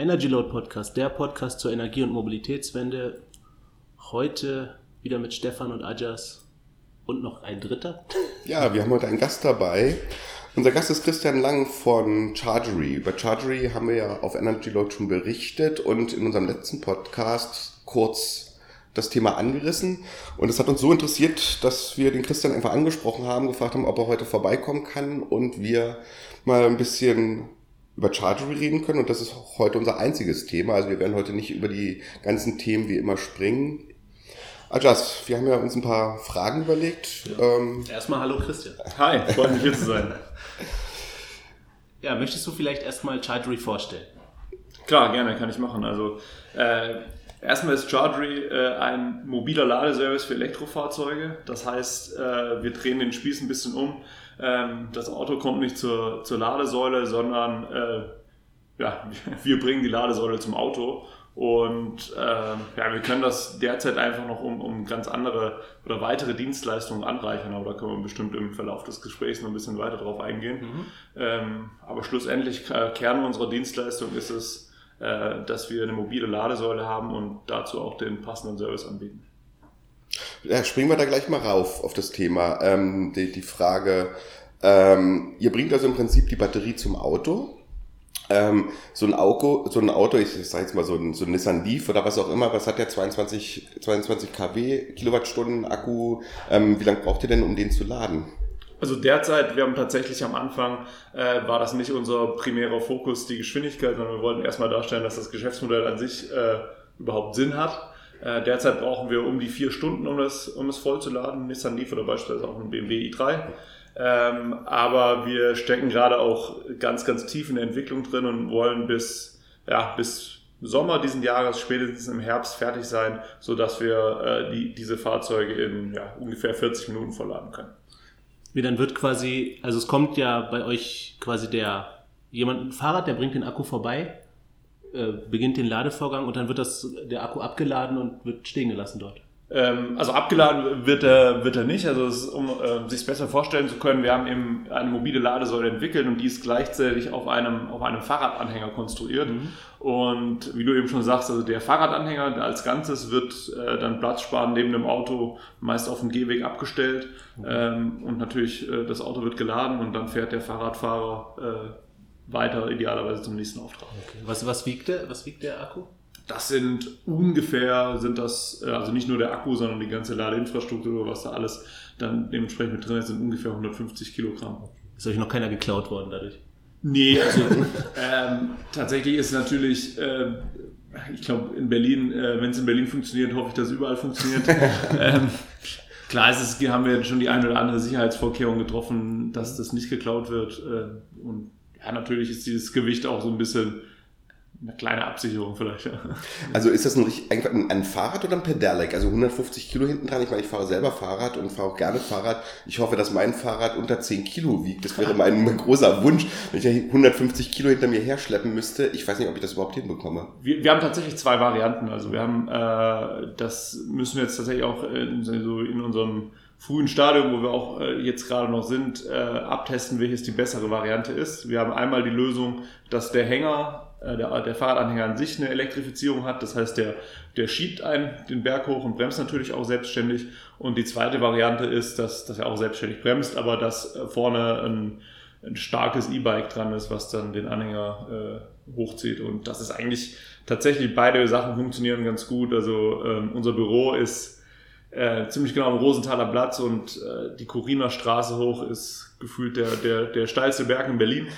Energy Load Podcast, der Podcast zur Energie- und Mobilitätswende. Heute wieder mit Stefan und Ajas und noch ein dritter. Ja, wir haben heute einen Gast dabei. Unser Gast ist Christian Lang von Chargery. Über Chargery haben wir ja auf Energy Load schon berichtet und in unserem letzten Podcast kurz das Thema angerissen. Und es hat uns so interessiert, dass wir den Christian einfach angesprochen haben, gefragt haben, ob er heute vorbeikommen kann und wir mal ein bisschen über Chargery reden können und das ist heute unser einziges Thema. Also wir werden heute nicht über die ganzen Themen wie immer springen. Ajas, wir haben ja uns ein paar Fragen überlegt. Ja. Ähm, Erstmal hallo Christian. Hi, freut mich hier zu sein. Ja, möchtest du vielleicht erstmal Chargery vorstellen? Klar, gerne, kann ich machen. Also äh, erstmal ist Chargery äh, ein mobiler Ladeservice für Elektrofahrzeuge. Das heißt, äh, wir drehen den Spieß ein bisschen um. Ähm, das Auto kommt nicht zur, zur Ladesäule, sondern äh, ja, wir bringen die Ladesäule zum Auto. Und äh, ja, wir können das derzeit einfach noch um, um ganz andere oder weitere Dienstleistungen anreichern, aber da können wir bestimmt im Verlauf des Gesprächs noch ein bisschen weiter drauf eingehen. Mhm. Ähm, aber schlussendlich, äh, Kern unserer Dienstleistung ist es, äh, dass wir eine mobile Ladesäule haben und dazu auch den passenden Service anbieten. Ja, springen wir da gleich mal rauf auf das Thema. Ähm, die, die Frage, ähm, ihr bringt also im Prinzip die Batterie zum Auto. Ähm, so ein Auto, so ein Auto, ich sage jetzt mal so ein, so ein Nissan Leaf oder was auch immer, was hat der 22, 22 kW Kilowattstunden Akku? Ähm, wie lange braucht ihr denn, um den zu laden? Also derzeit, wir haben tatsächlich am Anfang, äh, war das nicht unser primärer Fokus, die Geschwindigkeit, sondern wir wollten erstmal darstellen, dass das Geschäftsmodell an sich äh, überhaupt Sinn hat. Äh, derzeit brauchen wir um die vier Stunden, um es, um es voll zu laden. Nissan Leaf oder beispielsweise auch ein BMW i3. Ähm, aber wir stecken gerade auch ganz, ganz tief in der Entwicklung drin und wollen bis, ja, bis Sommer diesen Jahres, spätestens im Herbst fertig sein, sodass wir äh, die, diese Fahrzeuge in ja, ungefähr 40 Minuten vollladen können. Wie dann wird quasi, also es kommt ja bei euch quasi der, jemand, ein Fahrrad, der bringt den Akku vorbei äh, beginnt den Ladevorgang und dann wird das, der Akku abgeladen und wird stehen gelassen dort. Ähm, also abgeladen wird er, wird er nicht. Also ist, um äh, sich besser vorstellen zu können, wir haben eben eine mobile Ladesäule entwickelt und die ist gleichzeitig auf einem, auf einem Fahrradanhänger konstruiert. Mhm. Und wie du eben schon sagst, also der Fahrradanhänger als Ganzes wird äh, dann Platz sparen neben dem Auto, meist auf dem Gehweg abgestellt. Mhm. Ähm, und natürlich äh, das Auto wird geladen und dann fährt der Fahrradfahrer äh, weiter idealerweise zum nächsten Auftrag. Okay. Was, was, wiegt der, was wiegt der Akku? Das sind ungefähr, sind das, äh, also nicht nur der Akku, sondern die ganze Ladeinfrastruktur, was da alles dann dementsprechend mit drin ist, sind ungefähr 150 Kilogramm. Ist euch noch keiner geklaut worden dadurch? Nee, also ähm, tatsächlich ist natürlich, äh, ich glaube in Berlin, äh, wenn es in Berlin funktioniert, hoffe ich, dass es überall funktioniert. ähm, klar ist es, haben wir schon die eine oder andere Sicherheitsvorkehrung getroffen, dass das nicht geklaut wird. Äh, und ja, natürlich ist dieses Gewicht auch so ein bisschen eine kleine Absicherung vielleicht. Also ist das ein, ein, ein Fahrrad oder ein Pedelec? Also 150 Kilo hinten dran. Ich meine, ich fahre selber Fahrrad und fahre auch gerne Fahrrad. Ich hoffe, dass mein Fahrrad unter 10 Kilo wiegt. Das wäre mein, mein großer Wunsch, wenn ich 150 Kilo hinter mir herschleppen müsste. Ich weiß nicht, ob ich das überhaupt hinbekomme. Wir, wir haben tatsächlich zwei Varianten. Also wir haben, äh, das müssen wir jetzt tatsächlich auch in, so in unserem frühen Stadium, wo wir auch äh, jetzt gerade noch sind, äh, abtesten, welches die bessere Variante ist. Wir haben einmal die Lösung, dass der Hänger, äh, der, der Fahrradanhänger an sich eine Elektrifizierung hat. Das heißt, der, der schiebt einen den Berg hoch und bremst natürlich auch selbstständig. Und die zweite Variante ist, dass, dass er auch selbstständig bremst, aber dass äh, vorne ein, ein starkes E-Bike dran ist, was dann den Anhänger äh, hochzieht. Und das ist eigentlich tatsächlich, beide Sachen funktionieren ganz gut. Also ähm, unser Büro ist äh, ziemlich genau am Rosenthaler Platz und äh, die Kuriner Straße hoch ist gefühlt der, der, der steilste Berg in Berlin.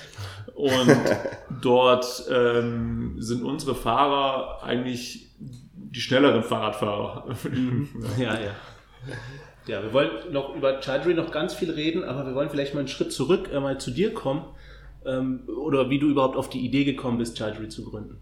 Und dort ähm, sind unsere Fahrer eigentlich die schnelleren Fahrradfahrer. ja, ja. Ja, wir wollen noch über Childry noch ganz viel reden, aber wir wollen vielleicht mal einen Schritt zurück, äh, mal zu dir kommen. Ähm, oder wie du überhaupt auf die Idee gekommen bist, Childry zu gründen.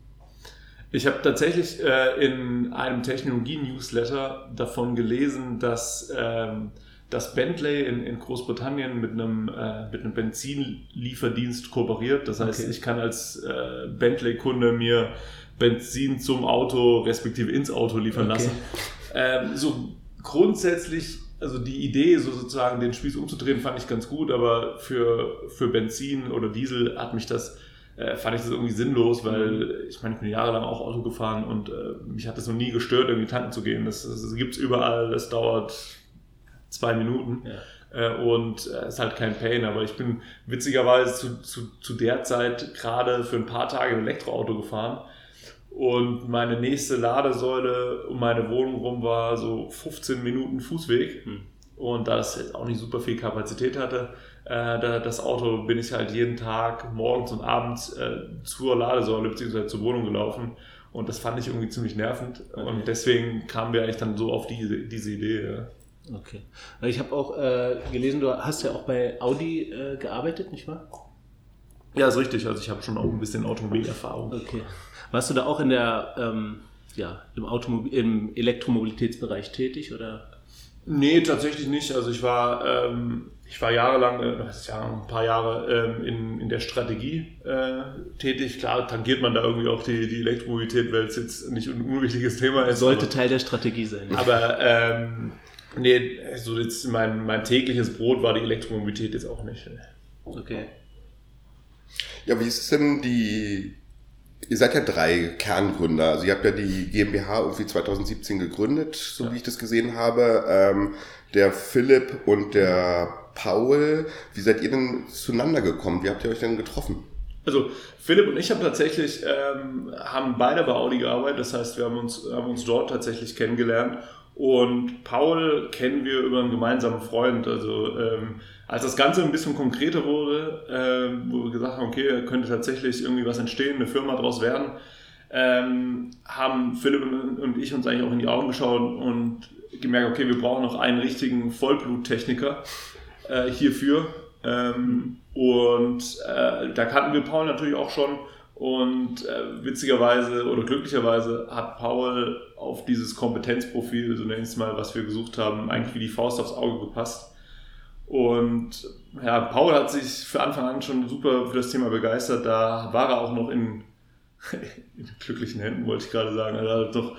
Ich habe tatsächlich äh, in einem Technologie-Newsletter davon gelesen, dass, ähm, dass Bentley in, in Großbritannien mit einem, äh, mit einem Benzinlieferdienst kooperiert. Das heißt, okay. ich kann als äh, Bentley-Kunde mir Benzin zum Auto respektive ins Auto liefern okay. lassen. Ähm, so grundsätzlich also die Idee, so sozusagen den Spieß umzudrehen, fand ich ganz gut, aber für, für Benzin oder Diesel hat mich das äh, fand ich das irgendwie sinnlos, weil ich meine, ich bin jahrelang auch Auto gefahren und äh, mich hat das noch nie gestört, irgendwie tanken zu gehen. Das, das, es überall, das dauert zwei Minuten. Ja. Äh, und es äh, ist halt kein Pain, aber ich bin witzigerweise zu, zu, zu der Zeit gerade für ein paar Tage ein Elektroauto gefahren und meine nächste Ladesäule um meine Wohnung rum war so 15 Minuten Fußweg. Hm. Und da das jetzt auch nicht super viel Kapazität hatte, das Auto bin ich halt jeden Tag morgens und abends äh, zur Ladesäule bzw. zur Wohnung gelaufen. Und das fand ich irgendwie ziemlich nervend. Okay. Und deswegen kamen wir eigentlich dann so auf diese, diese Idee. Ja. Okay. Ich habe auch äh, gelesen, du hast ja auch bei Audi äh, gearbeitet, nicht wahr? Ja, ist richtig. Also ich habe schon auch ein bisschen Automobilerfahrung. Okay. Warst du da auch in der, ähm, ja, im, Automobil im Elektromobilitätsbereich tätig oder? Nee, tatsächlich nicht. Also ich war, ähm, ich war jahrelang, äh, ja ein paar Jahre ähm, in, in der Strategie äh, tätig. Klar, tangiert man da irgendwie auch die, die Elektromobilität, weil es jetzt nicht ein unwichtiges Thema ist. Sollte aber, Teil der Strategie sein. aber ähm, nee, so jetzt mein, mein tägliches Brot war die Elektromobilität jetzt auch nicht. Okay. Ja, wie ist es denn die Ihr seid ja drei Kerngründer. Also ihr habt ja die GmbH irgendwie 2017 gegründet, so Ja. wie ich das gesehen habe. Ähm, der Philipp und der Paul. Wie seid ihr denn zueinander gekommen? Wie habt ihr euch denn getroffen? Also Philipp und ich haben tatsächlich, ähm, haben beide bei Audi gearbeitet, das heißt, wir haben uns, haben uns dort tatsächlich kennengelernt. Und Paul kennen wir über einen gemeinsamen Freund. Also ähm, als das Ganze ein bisschen konkreter wurde, ähm, wo wir gesagt haben, okay, könnte tatsächlich irgendwie was entstehen, eine Firma daraus werden, ähm, haben Philipp und und ich uns eigentlich auch in die Augen geschaut und gemerkt, okay, wir brauchen noch einen richtigen Vollbluttechniker äh, hierfür. Ähm, und äh, da kannten wir Paul natürlich auch schon. Und äh, witzigerweise oder glücklicherweise hat Paul auf dieses Kompetenzprofil, so nenne ich es mal, was wir gesucht haben, eigentlich wie die Faust aufs Auge gepasst. Und ja, Paul hat sich für Anfang an schon super für das Thema begeistert. Da war er auch noch in, in glücklichen Händen, wollte ich gerade sagen. Er hat doch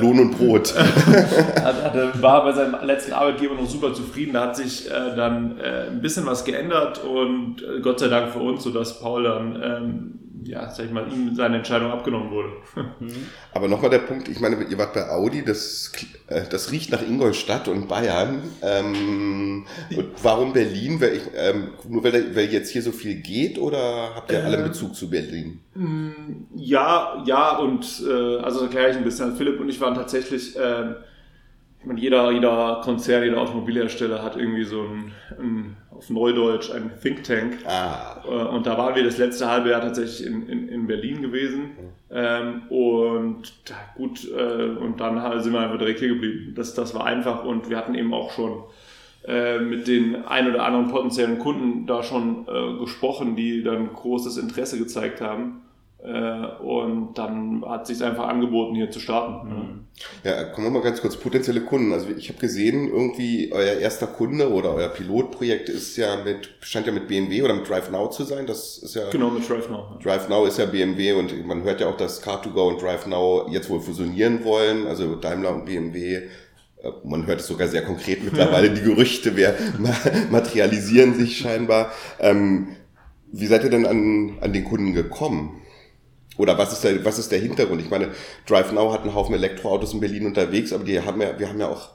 Lohn und Brot. hat, hat, war bei seinem letzten Arbeitgeber noch super zufrieden. Da hat sich äh, dann äh, ein bisschen was geändert und äh, Gott sei Dank für uns, sodass Paul dann, ähm, ja, sag ich mal, ihm seine Entscheidung abgenommen wurde. Aber nochmal der Punkt, ich meine, ihr wart bei Audi, das, äh, das riecht nach Ingolstadt und Bayern. Ähm, und warum Berlin? Weil ich, ähm, nur weil, weil jetzt hier so viel geht oder habt ihr alle einen Ähm, Bezug zu Berlin? Ja, ja, und äh, also erkläre ich ein bisschen. Philipp und ich waren tatsächlich, ähm, ich meine, jeder, jeder Konzern, jeder Automobilhersteller hat irgendwie so ein, ein auf Neudeutsch ein Think Tank. Ah, Äh, Und da waren wir das letzte halbe Jahr tatsächlich in, in, in Berlin gewesen. Ähm, und gut, äh, und dann halt sind wir einfach direkt hier geblieben. Das, das war einfach und wir hatten eben auch schon äh, mit den ein oder anderen potenziellen Kunden da schon äh, gesprochen, die dann großes Interesse gezeigt haben. Äh, und dann hat sich einfach angeboten, hier zu starten. Ja, kommen wir mal ganz kurz. Potenzielle Kunden. Also ich habe gesehen, irgendwie euer erster Kunde oder euer Pilotprojekt ist ja mit, scheint ja mit BMW oder mit Drive Now zu sein. Das ist ja, Genau, mit Drive Now. Drive Now ist ja BMW und man hört ja auch, dass Car2Go und Drive Now jetzt wohl fusionieren wollen. Also Daimler und BMW. Äh, Man hört es sogar sehr konkret mittlerweile. Die Gerüchte wer, materialisieren sich scheinbar. Ähm, wie seid ihr denn an, an den Kunden gekommen? Oder was ist, der, was ist der Hintergrund? Ich meine, Drive Now hat einen Haufen Elektroautos in Berlin unterwegs, aber die haben ja, wir haben ja auch,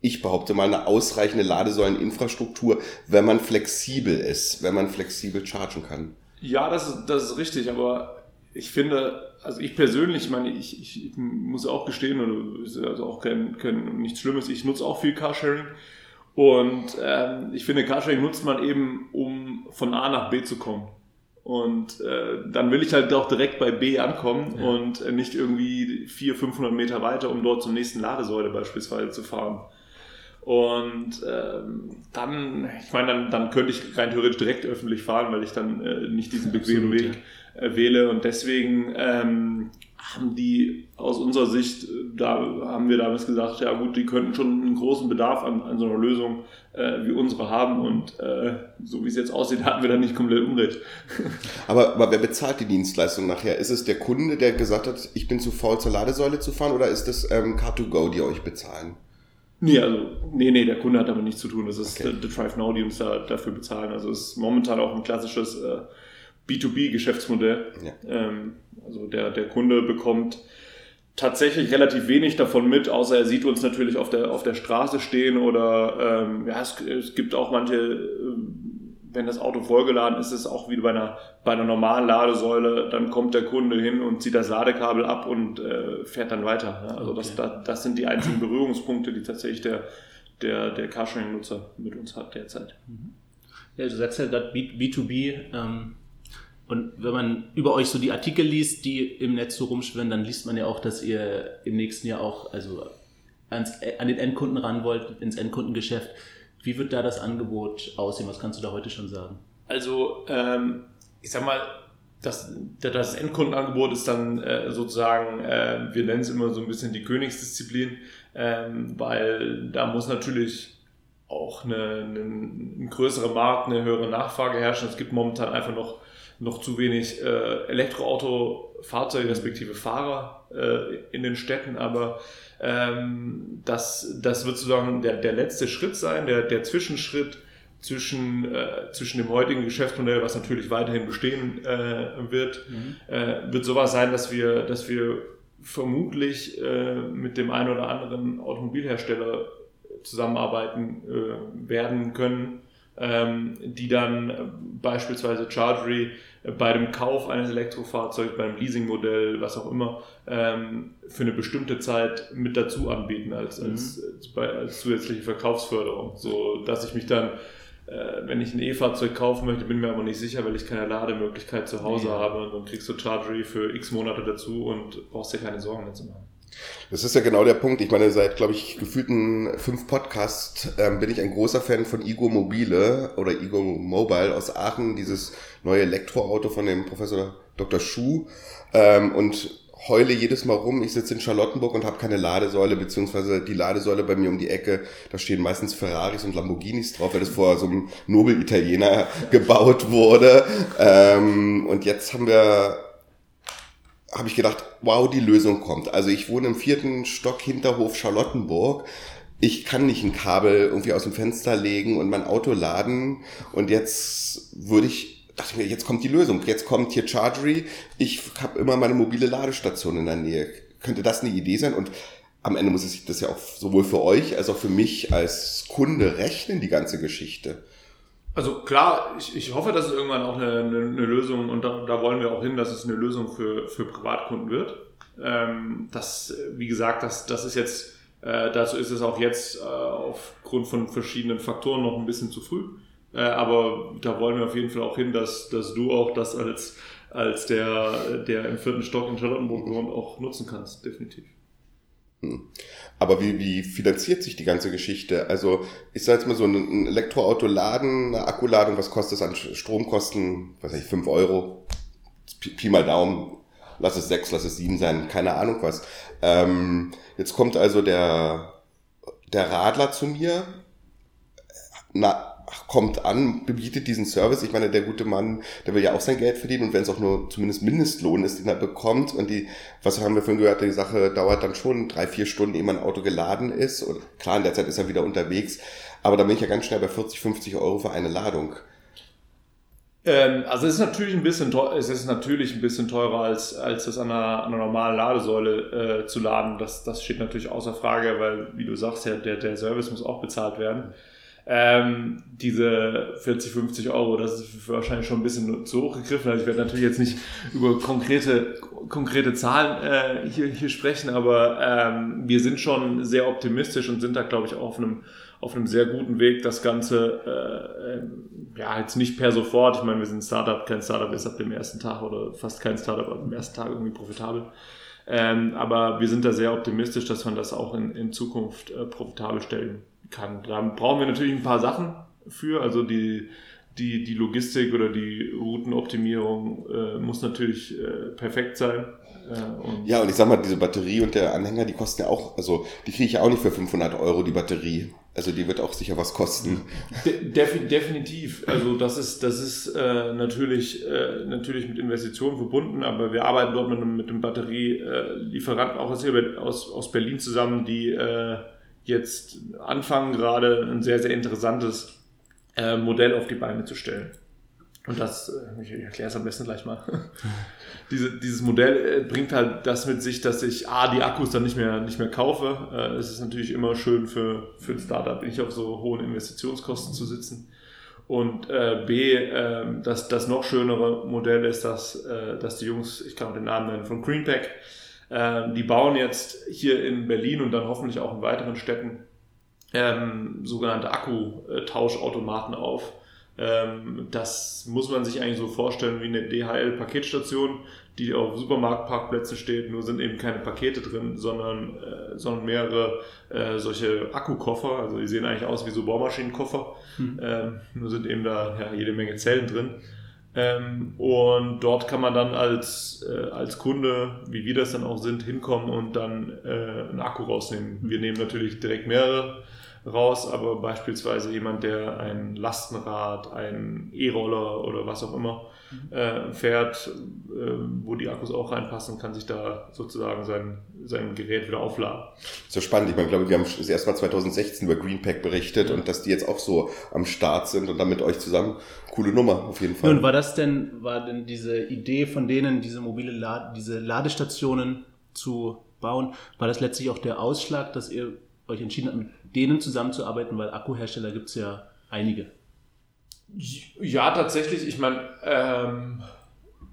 ich behaupte mal, eine ausreichende Ladesäuleninfrastruktur, wenn man flexibel ist, wenn man flexibel chargen kann. Ja, das ist, das ist richtig, aber ich finde, also ich persönlich, ich meine, ich, ich muss auch gestehen, oder ist also auch kein, kein, nichts Schlimmes, ich nutze auch viel Carsharing. Und ähm, ich finde, Carsharing nutzt man eben, um von A nach B zu kommen. Und äh, dann will ich halt auch direkt bei B ankommen Ja. und äh, nicht irgendwie 400, 500 Meter weiter, um dort zur nächsten Ladesäule beispielsweise zu fahren. Und ähm, dann, ich meine, dann, dann könnte ich rein theoretisch direkt öffentlich fahren, weil ich dann äh, nicht diesen bequemen Weg äh, wähle. Und deswegen ähm, haben die aus unserer Sicht, äh, da haben wir damals gesagt, ja gut, die könnten schon einen großen Bedarf an, an so einer Lösung äh, wie unsere haben. Und äh, so wie es jetzt aussieht, hatten wir da nicht komplett Unrecht. Aber, aber wer bezahlt die Dienstleistung nachher? Ist es der Kunde, der gesagt hat, ich bin zu faul zur Ladesäule zu fahren, oder ist es ähm, Car2Go, die euch bezahlen? Nee, also, nee, nee, der Kunde hat damit nichts zu tun. Das ist Okay. The Drive Now, die uns da dafür bezahlen. Also es ist momentan auch ein klassisches äh, B2B-Geschäftsmodell. Ja. Ähm, also der, der Kunde bekommt tatsächlich relativ wenig davon mit, außer er sieht uns natürlich auf der, auf der Straße stehen oder ähm, ja, es, es gibt auch manche, äh, wenn das Auto vollgeladen ist, ist es auch wie bei einer, bei einer normalen Ladesäule, dann kommt der Kunde hin und zieht das Ladekabel ab und äh, fährt dann weiter. Ja? Also okay. das, das, das sind die einzigen Berührungspunkte, die tatsächlich der, der, der Carsharing-Nutzer mit uns hat derzeit. Mhm. Ja, du sagst ja gerade B2B, ähm, und wenn man über euch so die Artikel liest, die im Netz so rumschwirren, dann liest man ja auch, dass ihr im nächsten Jahr auch also ans, an den Endkunden ran wollt, ins Endkundengeschäft. Wie wird da das Angebot aussehen? Was kannst du da heute schon sagen? Also, ähm, ich sag mal, das, das Endkundenangebot ist dann äh, sozusagen, äh, wir nennen es immer so ein bisschen die Königsdisziplin, ähm, weil da muss natürlich auch eine, eine, ein größerer Markt, eine höhere Nachfrage herrschen. Es gibt momentan einfach noch noch zu wenig äh, Elektroauto-Fahrzeuge respektive Fahrer äh, in den Städten, aber ähm, das, das wird sozusagen der, der letzte Schritt sein, der, der Zwischenschritt zwischen, äh, zwischen dem heutigen Geschäftsmodell, was natürlich weiterhin bestehen äh, wird, mhm. äh, wird sowas sein, dass wir, dass wir vermutlich äh, mit dem einen oder anderen Automobilhersteller zusammenarbeiten äh, werden können, ähm, die dann äh, beispielsweise Chargery bei dem Kauf eines Elektrofahrzeugs, beim Leasingmodell, was auch immer, ähm, für eine bestimmte Zeit mit dazu anbieten als, mhm. als, als, als, zusätzliche Verkaufsförderung. So dass ich mich dann, äh, wenn ich ein E-Fahrzeug kaufen möchte, bin mir aber nicht sicher, weil ich keine Lademöglichkeit zu Hause ja. habe und dann kriegst du Chargery für x Monate dazu und brauchst dir keine Sorgen mehr zu machen. Das ist ja genau der Punkt. Ich meine, seit, glaube ich, gefühlten fünf Podcasts ähm, bin ich ein großer Fan von Igo Mobile oder Igo Mobile aus Aachen, dieses neue Elektroauto von dem Professor Dr. Schuh. Ähm, und heule jedes Mal rum. Ich sitze in Charlottenburg und habe keine Ladesäule, beziehungsweise die Ladesäule bei mir um die Ecke, da stehen meistens Ferraris und Lamborghinis drauf, weil das vor so einem Nobel-Italiener gebaut wurde. Ähm, und jetzt haben wir habe ich gedacht, wow, die Lösung kommt. Also ich wohne im vierten Stock Hinterhof Charlottenburg. Ich kann nicht ein Kabel irgendwie aus dem Fenster legen und mein Auto laden. Und jetzt würde ich, dachte ich mir, jetzt kommt die Lösung. Jetzt kommt hier Chargery. Ich habe immer meine mobile Ladestation in der Nähe. Könnte das eine Idee sein? Und am Ende muss es sich das ja auch sowohl für euch als auch für mich als Kunde rechnen, die ganze Geschichte. Also klar, ich, ich hoffe, dass es irgendwann auch eine, eine, eine Lösung, und da, da, wollen wir auch hin, dass es eine Lösung für, für Privatkunden wird. Ähm, das, wie gesagt, das, das ist jetzt, äh, dazu ist es auch jetzt äh, aufgrund von verschiedenen Faktoren noch ein bisschen zu früh. Äh, aber da wollen wir auf jeden Fall auch hin, dass, dass du auch das als, als der, der im vierten Stock in Charlottenburg wohnt, auch nutzen kannst, definitiv. Hm. Aber wie, wie finanziert sich die ganze Geschichte? Also ich sage jetzt mal so ein Elektroauto laden, eine Akkuladung, was kostet es an Stromkosten? Weiß ich, 5 Euro? Pi, Pi mal Daumen, lass es 6, lass es 7 sein, keine Ahnung was. Ähm, jetzt kommt also der, der Radler zu mir, na, kommt an, bietet diesen Service. Ich meine, der gute Mann, der will ja auch sein Geld verdienen und wenn es auch nur zumindest Mindestlohn ist, den er bekommt und die, was haben wir vorhin gehört, die Sache dauert dann schon drei, vier Stunden, ehe mein Auto geladen ist und klar, in der Zeit ist er wieder unterwegs, aber da bin ich ja ganz schnell bei 40, 50 Euro für eine Ladung. Ähm, also es ist natürlich ein bisschen teuer, es ist natürlich ein bisschen teurer als, als das an einer, an einer normalen Ladesäule äh, zu laden. Das, das steht natürlich außer Frage, weil, wie du sagst, ja, der, der Service muss auch bezahlt werden. Ähm, diese 40, 50 Euro, das ist wahrscheinlich schon ein bisschen zu hoch gegriffen. Also ich werde natürlich jetzt nicht über konkrete, konkrete Zahlen äh, hier, hier sprechen, aber ähm, wir sind schon sehr optimistisch und sind da, glaube ich, auf einem, auf einem sehr guten Weg, das Ganze äh, ähm, ja jetzt nicht per sofort. Ich meine, wir sind ein Startup, kein Startup ist ab dem ersten Tag oder fast kein Startup ab dem ersten Tag irgendwie profitabel. Ähm, aber wir sind da sehr optimistisch, dass man das auch in, in Zukunft äh, profitabel stellen kann. Da brauchen wir natürlich ein paar Sachen für, also die, die, die Logistik oder die Routenoptimierung äh, muss natürlich äh, perfekt sein. Äh, und ja, und ich sag mal, diese Batterie und der Anhänger, die kosten ja auch, also die kriege ich ja auch nicht für 500 Euro, die Batterie. Also die wird auch sicher was kosten. De definitiv. Also das ist, das ist äh, natürlich, äh, natürlich mit Investitionen verbunden, aber wir arbeiten dort mit einem, mit einem Batterielieferanten auch aus, aus Berlin zusammen, die äh, jetzt anfangen, gerade ein sehr, sehr interessantes äh, Modell auf die Beine zu stellen. Und das, äh, ich erkläre es am besten gleich mal. Diese, dieses Modell äh, bringt halt das mit sich, dass ich A, die Akkus dann nicht mehr, nicht mehr kaufe. Äh, es ist natürlich immer schön für, für ein Startup, nicht auf so hohen Investitionskosten zu sitzen. Und B, äh, dass das noch schönere Modell ist, dass, dass die Jungs, ich kann auch den Namen nennen, von Greenpack, äh, die bauen jetzt hier in Berlin und dann hoffentlich auch in weiteren Städten ähm, sogenannte Akkutauschautomaten auf ähm, das muss man sich eigentlich so vorstellen wie eine DHL-Paketstation, die auf Supermarktparkplätzen steht, nur sind eben keine Pakete drin, sondern, äh, sondern mehrere äh, solche Akkukoffer, also die sehen eigentlich aus wie so Bohrmaschinenkoffer, mhm. ähm, nur sind eben da ja, jede Menge Zellen drin. Ähm, und dort kann man dann als, äh, als Kunde, wie wir das dann auch sind, hinkommen und dann äh, einen Akku rausnehmen. Wir nehmen natürlich direkt mehrere raus, aber beispielsweise jemand, der ein Lastenrad, ein E-Roller oder was auch immer mhm. äh, fährt, äh, wo die Akkus auch reinpassen, kann sich da sozusagen sein, sein Gerät wieder aufladen. So spannend. Ich meine, glaube, wir haben das erste Mal 2016 über Greenpack berichtet ja. und dass die jetzt auch so am Start sind und dann mit euch zusammen. Coole Nummer auf jeden Fall. Und war das denn, war denn diese Idee von denen, diese mobile Lade, diese Ladestationen zu bauen, war das letztlich auch der Ausschlag, dass ihr euch entschieden habt, denen zusammenzuarbeiten, weil Akkuhersteller gibt es ja einige. Ja, tatsächlich. Ich meine, ähm,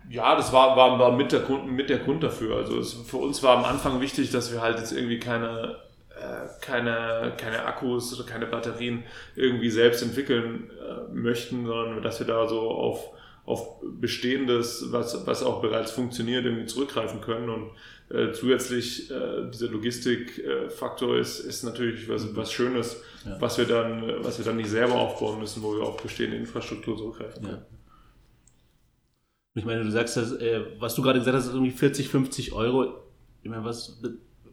ja, das war, war, war mit, der Grund, mit der Grund dafür. Also es, für uns war am Anfang wichtig, dass wir halt jetzt irgendwie keine, äh, keine, keine Akkus oder keine Batterien irgendwie selbst entwickeln äh, möchten, sondern dass wir da so auf, auf Bestehendes, was, was auch bereits funktioniert, irgendwie zurückgreifen können. Und äh, zusätzlich äh, dieser Logistikfaktor ist, ist natürlich was, was Schönes, ja. was, wir dann, was wir dann nicht selber aufbauen müssen, wo wir auf bestehende Infrastruktur zurückgreifen können. Ja. Ich meine, du sagst, dass, äh, was du gerade gesagt hast, ist irgendwie 40, 50 Euro. Ich meine, was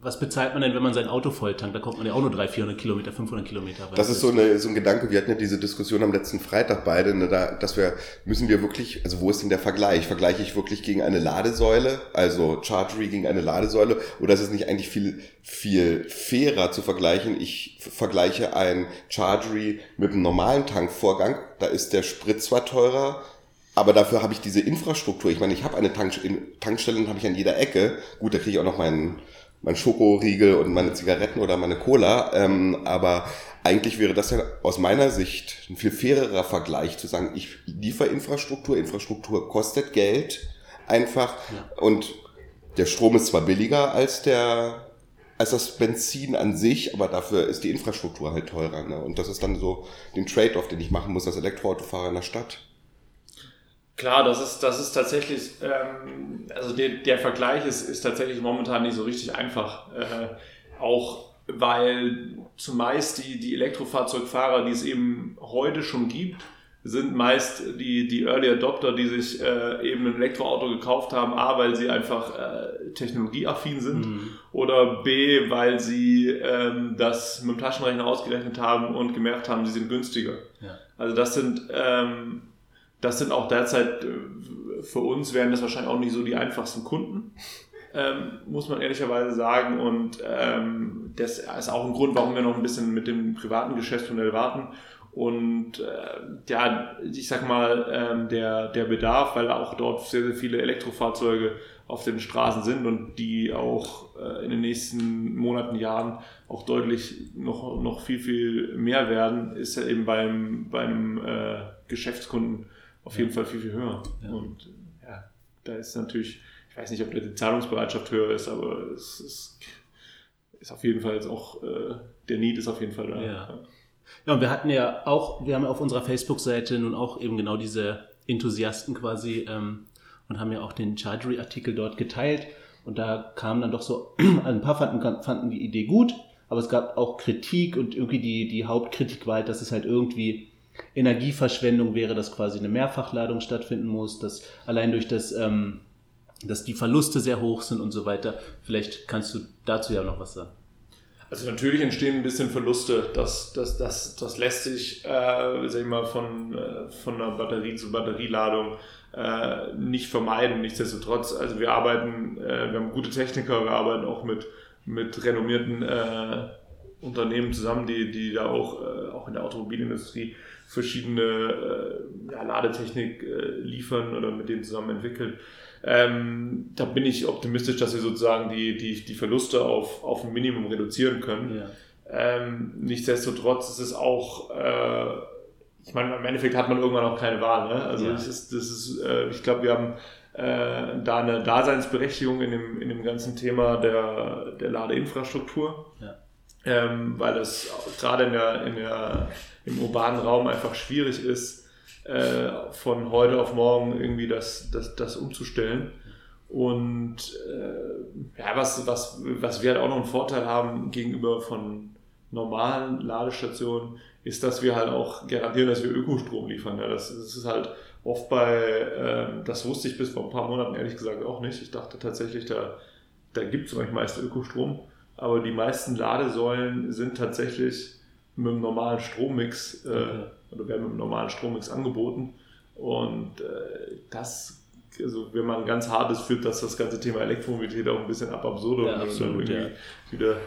was bezahlt man denn, wenn man sein Auto volltankt? Da kommt man ja auch nur 300, 400 Kilometer, 500 Kilometer. Das ist so, eine, so ein Gedanke, wir hatten ja diese Diskussion am letzten Freitag beide, ne, da, dass wir, müssen wir wirklich, also wo ist denn der Vergleich? Vergleiche ich wirklich gegen eine Ladesäule, also Chargery gegen eine Ladesäule, oder ist es nicht eigentlich viel, viel fairer zu vergleichen? Ich vergleiche ein Chargery mit einem normalen Tankvorgang, da ist der Sprit zwar teurer, aber dafür habe ich diese Infrastruktur. Ich meine, ich habe eine Tankstelle, Tankstelle habe ich an jeder Ecke. Gut, da kriege ich auch noch meinen mein Schokoriegel und meine Zigaretten oder meine Cola. Ähm, aber eigentlich wäre das ja aus meiner Sicht ein viel fairerer Vergleich zu sagen, ich liefere Infrastruktur, Infrastruktur kostet Geld einfach ja. und der Strom ist zwar billiger als der als das Benzin an sich, aber dafür ist die Infrastruktur halt teurer. Ne? Und das ist dann so den Trade-off, den ich machen muss als Elektroautofahrer in der Stadt. Klar, das ist, das ist tatsächlich, ähm, also der, der Vergleich ist, ist tatsächlich momentan nicht so richtig einfach. Äh, auch weil zumeist die, die Elektrofahrzeugfahrer, die es eben heute schon gibt, sind meist die, die Early Adopter, die sich äh, eben ein Elektroauto gekauft haben, A, weil sie einfach äh, technologieaffin sind mhm. oder B, weil sie ähm, das mit dem Taschenrechner ausgerechnet haben und gemerkt haben, sie sind günstiger. Ja. Also das sind ähm, das sind auch derzeit äh, für uns wären das wahrscheinlich auch nicht so die einfachsten Kunden, ähm, muss man ehrlicherweise sagen. Und ähm, das ist auch ein Grund, warum wir noch ein bisschen mit dem privaten Geschäftsmodell warten. Und äh, ja, ich sag mal, ähm, der, der Bedarf, weil auch dort sehr, sehr viele Elektrofahrzeuge auf den Straßen sind und die auch äh, in den nächsten Monaten, Jahren auch deutlich noch, noch viel, viel mehr werden, ist ja eben beim, beim äh, Geschäftskunden auf jeden Fall viel, viel höher. Und ja, da ist natürlich, ich weiß nicht, ob da die Zahlungsbereitschaft höher ist, aber es ist, ist auf jeden Fall jetzt auch, äh, der Need ist auf jeden Fall da. Ja. ja, und wir hatten ja auch, wir haben ja auf unserer Facebook-Seite nun auch eben genau diese Enthusiasten quasi ähm, und haben ja auch den Chargery-Artikel dort geteilt. Und da kamen dann doch so, ein paar fanden, fanden die Idee gut, aber es gab auch Kritik und irgendwie die, die Hauptkritik war halt, dass es halt irgendwie Energieverschwendung wäre, dass quasi eine Mehrfachladung stattfinden muss, dass allein durch das, ähm, dass die Verluste sehr hoch sind und so weiter. Vielleicht kannst du dazu ja noch was sagen. Also natürlich entstehen ein bisschen Verluste. Das, das, das, das lässt sich, äh, sag ich mal, von, äh, von einer Batterie zu Batterieladung äh, nicht vermeiden. Nichtsdestotrotz, also wir arbeiten, äh, wir haben gute Techniker, wir arbeiten auch mit, mit renommierten äh, Unternehmen zusammen, die, die da auch, äh, auch in der Automobilindustrie verschiedene äh, ja, Ladetechnik äh, liefern oder mit denen zusammen entwickeln. Ähm, da bin ich optimistisch, dass wir sozusagen die, die, die Verluste auf, auf ein Minimum reduzieren können. Ja. Ähm, nichtsdestotrotz ist es auch, äh, ich meine, im Endeffekt hat man irgendwann auch keine Wahl. Ne? Also ja. das ist, das ist äh, ich glaube, wir haben äh, da eine Daseinsberechtigung in dem, in dem ganzen Thema der, der Ladeinfrastruktur. Ja. Ähm, weil es gerade in der, in der, im urbanen Raum einfach schwierig ist, äh, von heute auf morgen irgendwie das, das, das umzustellen. Und äh, ja, was, was, was wir halt auch noch einen Vorteil haben gegenüber von normalen Ladestationen, ist, dass wir halt auch garantieren, dass wir Ökostrom liefern. Ja, das, das ist halt oft bei, äh, das wusste ich bis vor ein paar Monaten ehrlich gesagt auch nicht. Ich dachte tatsächlich, da, da gibt es eigentlich meist Ökostrom, aber die meisten Ladesäulen sind tatsächlich mit einem normalen Strommix äh, okay. oder werden mit einem normalen Strommix angeboten. Und äh, das, also wenn man ganz hart ist, führt das das ganze Thema Elektromobilität auch ein bisschen ab absurde ja, und dann irgendwie ja. wieder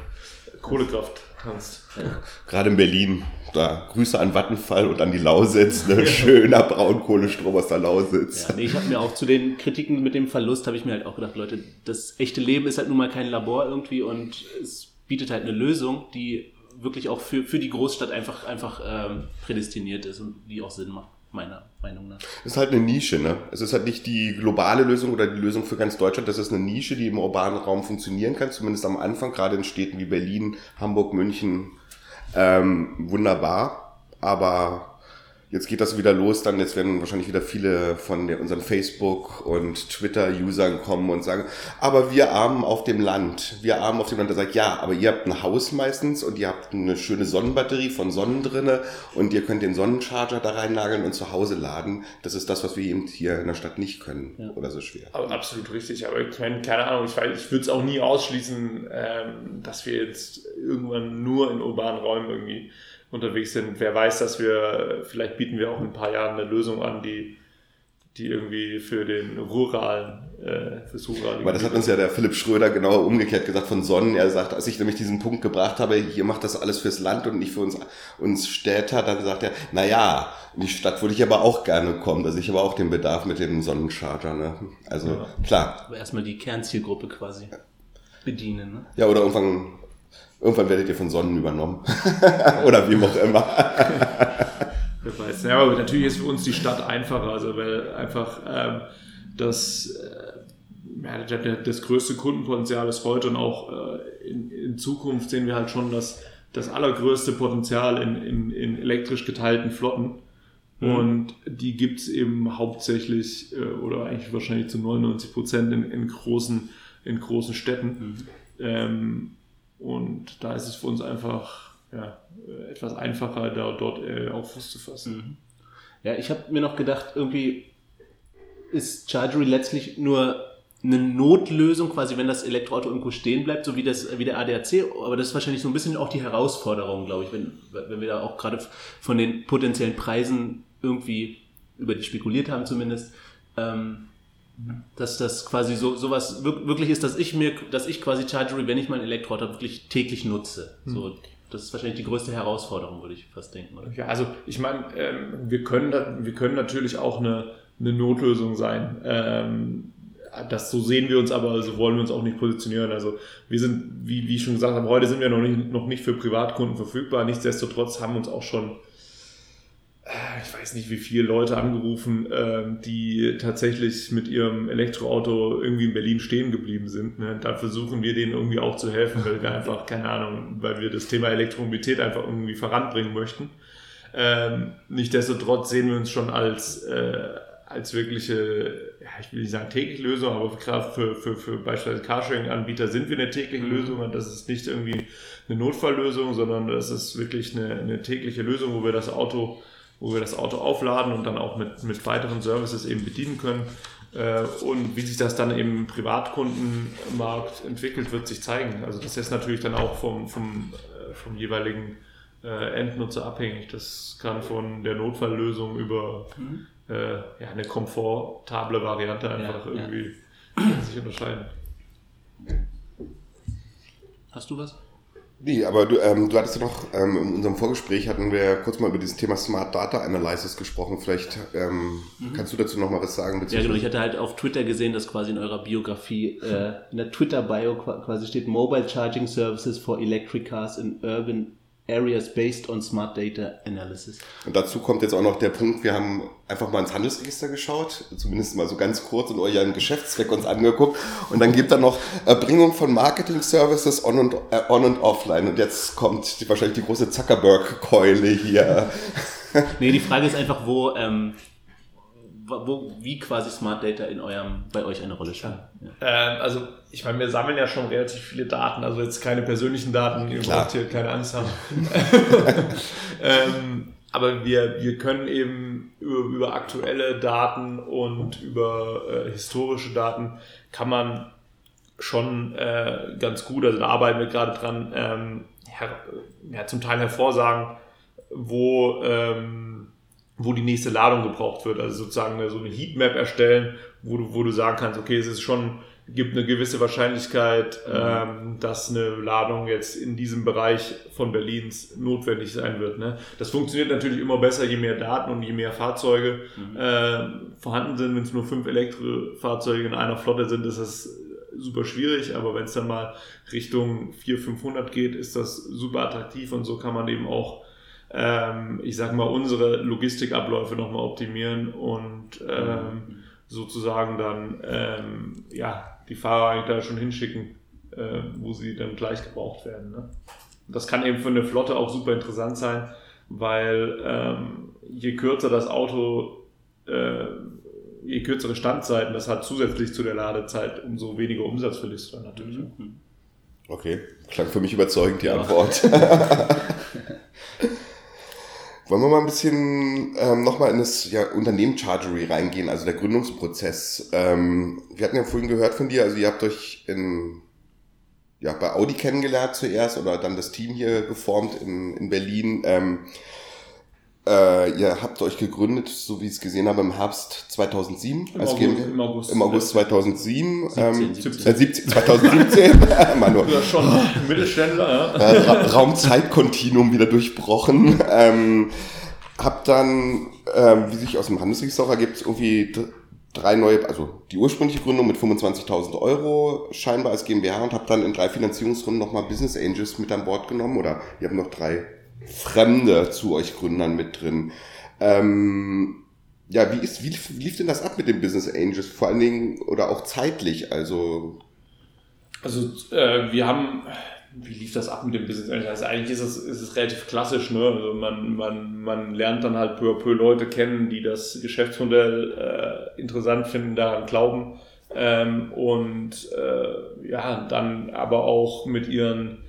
Kohlekraft kannst. Ja. Gerade in Berlin, da Grüße an Vattenfall und an die Lausitz, ne? schöner Braunkohlestrom aus der Lausitz. Ja, nee, ich habe mir auch zu den Kritiken mit dem Verlust, habe ich mir halt auch gedacht, Leute, das echte Leben ist halt nun mal kein Labor irgendwie und es bietet halt eine Lösung, die wirklich auch für, für die Großstadt einfach, einfach ähm, prädestiniert ist und die auch Sinn macht meiner Meinung nach. Ist halt eine Nische, ne? Es ist halt nicht die globale Lösung oder die Lösung für ganz Deutschland. Das ist eine Nische, die im urbanen Raum funktionieren kann, zumindest am Anfang, gerade in Städten wie Berlin, Hamburg, München, ähm, wunderbar. Aber Jetzt geht das wieder los, dann jetzt werden wahrscheinlich wieder viele von der, unseren Facebook- und Twitter-Usern kommen und sagen, aber wir armen auf dem Land, wir armen auf dem Land. Da sagt, ja, aber ihr habt ein Haus meistens und ihr habt eine schöne Sonnenbatterie von Sonnen drinne und ihr könnt den Sonnencharger da reinnageln und zu Hause laden. Das ist das, was wir eben hier in der Stadt nicht können ja. oder so schwer. Aber absolut richtig, aber ich meine, keine Ahnung, ich, ich würde es auch nie ausschließen, ähm, dass wir jetzt irgendwann nur in urbanen Räumen irgendwie unterwegs sind. Wer weiß, dass wir, vielleicht bieten wir auch in ein paar Jahren eine Lösung an, die, die irgendwie für den ruralen, äh, fürs rurale. Aber das hat uns ja der Philipp Schröder genau umgekehrt gesagt von Sonnen. Er sagt, als ich nämlich diesen Punkt gebracht habe, hier macht das alles fürs Land und nicht für uns, uns Städter, dann sagt er, na ja, in die Stadt würde ich aber auch gerne kommen. Da sehe ich aber auch den Bedarf mit dem Sonnencharger, ne? Also, ja. klar. Aber erstmal die Kernzielgruppe quasi bedienen, ne? Ja, oder irgendwann Irgendwann werdet ihr von Sonnen übernommen. Oder wie auch immer. Wer weiß. Ja, aber natürlich ist für uns die Stadt einfacher, also weil einfach ähm, das, äh, ja, das größte Kundenpotenzial ist heute und auch äh, in, in, Zukunft sehen wir halt schon das, das allergrößte Potenzial in, in, in elektrisch geteilten Flotten. Mhm. Und die gibt es eben hauptsächlich äh, oder eigentlich wahrscheinlich zu 99 Prozent in, in, großen, in großen Städten. Mhm. Ähm, und da ist es für uns einfach ja, etwas einfacher, da, dort äh, auch Fuß zu fassen. Mhm. Ja, ich habe mir noch gedacht, irgendwie ist Chargery letztlich nur eine Notlösung, quasi wenn das Elektroauto irgendwo stehen bleibt, so wie, das, wie der ADAC. Aber das ist wahrscheinlich so ein bisschen auch die Herausforderung, glaube ich, wenn, wenn wir da auch gerade von den potenziellen Preisen irgendwie über die spekuliert haben zumindest. Ähm, dass das quasi so sowas wirklich ist, dass ich mir, dass ich quasi Chargery, wenn ich mein Elektroauto wirklich täglich nutze. Hm. So, das ist wahrscheinlich die größte Herausforderung, würde ich fast denken. Oder? Ja, also ich meine, ähm, wir können da, wir können natürlich auch eine, eine Notlösung sein. Ähm, das so sehen wir uns aber, also wollen wir uns auch nicht positionieren. Also wir sind, wie, wie ich schon gesagt habe, heute sind wir noch nicht, noch nicht für Privatkunden verfügbar. Nichtsdestotrotz haben uns auch schon ich weiß nicht, wie viele Leute angerufen, ähm, die tatsächlich mit ihrem Elektroauto irgendwie in Berlin stehen geblieben sind. Ne? Da versuchen wir denen irgendwie auch zu helfen, weil wir einfach, keine Ahnung, weil wir das Thema Elektromobilität einfach irgendwie voranbringen möchten. Ähm, Nichtsdestotrotz sehen wir uns schon als, äh, als wirkliche, ja, ich will nicht sagen tägliche Lösung, aber gerade für, für, für beispielsweise Carsharing-Anbieter sind wir eine tägliche mhm. Lösung und das ist nicht irgendwie eine Notfalllösung, sondern das ist wirklich eine, eine tägliche Lösung, wo wir das Auto wo wir das Auto aufladen und dann auch mit, mit weiteren Services eben bedienen können. Äh, und wie sich das dann im Privatkundenmarkt entwickelt, wird sich zeigen. Also das ist natürlich dann auch vom, vom, äh, vom jeweiligen äh, Endnutzer abhängig. Das kann von der Notfalllösung über mhm. ja, eine komfortable Variante einfach ja, irgendwie ja. sich unterscheiden. Hast du was? Nee, aber du, ähm, du hattest ja noch, ähm, in unserem Vorgespräch hatten wir kurz mal über dieses Thema Smart Data Analysis gesprochen. Vielleicht ähm, mhm. kannst du dazu noch mal was sagen? Ja, genau. Ich hatte halt auf Twitter gesehen, dass quasi in eurer Biografie, äh, in der Twitter-Bio quasi steht Mobile Charging Services for Electric Cars in Urban Areas based on Smart Data Analysis. Und dazu kommt jetzt auch noch der Punkt, wir haben einfach mal ins Handelsregister geschaut, zumindest mal so ganz kurz und euren Geschäftszweck uns angeguckt. Und dann gibt da noch Erbringung von Marketing Services on und, äh, on und offline. Und jetzt kommt die, wahrscheinlich die große Zuckerberg-Keule hier. nee, die Frage ist einfach, wo, ähm, wo, wie quasi Smart Data in eurem, bei euch eine Rolle spielt. Ja. Ähm, also ich meine, wir sammeln ja schon relativ viele Daten, also jetzt keine persönlichen Daten, ihr braucht hier keine Angst haben. ähm, aber wir, wir können eben über, über aktuelle Daten und über äh, historische Daten kann man schon äh, ganz gut, also da arbeiten wir gerade dran, ähm, her, ja, zum Teil hervorsagen, wo ähm, wo die nächste Ladung gebraucht wird. Also sozusagen so eine Heatmap erstellen, wo du, wo du sagen kannst, okay, es ist schon, gibt eine gewisse Wahrscheinlichkeit, mhm. ähm, dass eine Ladung jetzt in diesem Bereich von Berlins notwendig sein wird. Ne? Das funktioniert natürlich immer besser, je mehr Daten und je mehr Fahrzeuge mhm. äh, vorhanden sind. Wenn es nur fünf Elektrofahrzeuge in einer Flotte sind, ist das super schwierig, aber wenn es dann mal Richtung 400, 500 geht, ist das super attraktiv und so kann man eben auch ähm, ich sag mal, unsere Logistikabläufe nochmal optimieren und ähm, sozusagen dann ähm, ja, die Fahrer eigentlich da schon hinschicken, äh, wo sie dann gleich gebraucht werden. Ne? Das kann eben für eine Flotte auch super interessant sein, weil ähm, je kürzer das Auto, äh, je kürzere Standzeiten das hat zusätzlich zu der Ladezeit, umso weniger Umsatz verlierst du dann natürlich. Mhm. Okay, klang für mich überzeugend die ja. Antwort. Wollen wir mal ein bisschen ähm, nochmal in das ja, Unternehmen Chargery reingehen, also der Gründungsprozess. Ähm, wir hatten ja vorhin gehört von dir, also ihr habt euch in, ja, bei Audi kennengelernt zuerst oder dann das Team hier geformt in, in Berlin. Ähm, äh, ihr habt euch gegründet, so wie ich es gesehen habe, im Herbst 2007. Im, August, im August, Im August 2007. 17, ähm, 17. Äh, 17 2017. Manu. Ja, schon Mittelständler, ja. Äh, Ra Raumzeitkontinuum wieder durchbrochen. ähm, hab dann, ähm, wie sich aus dem Handelsregister auch ergibt, irgendwie drei neue, also die ursprüngliche Gründung mit 25.000 Euro scheinbar als GmbH und habe dann in drei Finanzierungsrunden nochmal Business Angels mit an Bord genommen oder ihr habt noch drei Fremde zu euch Gründern mit drin. Ähm, ja, wie, ist, wie, wie lief denn das ab mit den Business Angels? Vor allen Dingen oder auch zeitlich? Also, also äh, wir haben, wie lief das ab mit dem Business Angels? Also eigentlich ist es, ist es relativ klassisch. Ne? Also man, man, man lernt dann halt peu à peu Leute kennen, die das Geschäftsmodell äh, interessant finden, daran glauben. Ähm, und äh, ja, dann aber auch mit ihren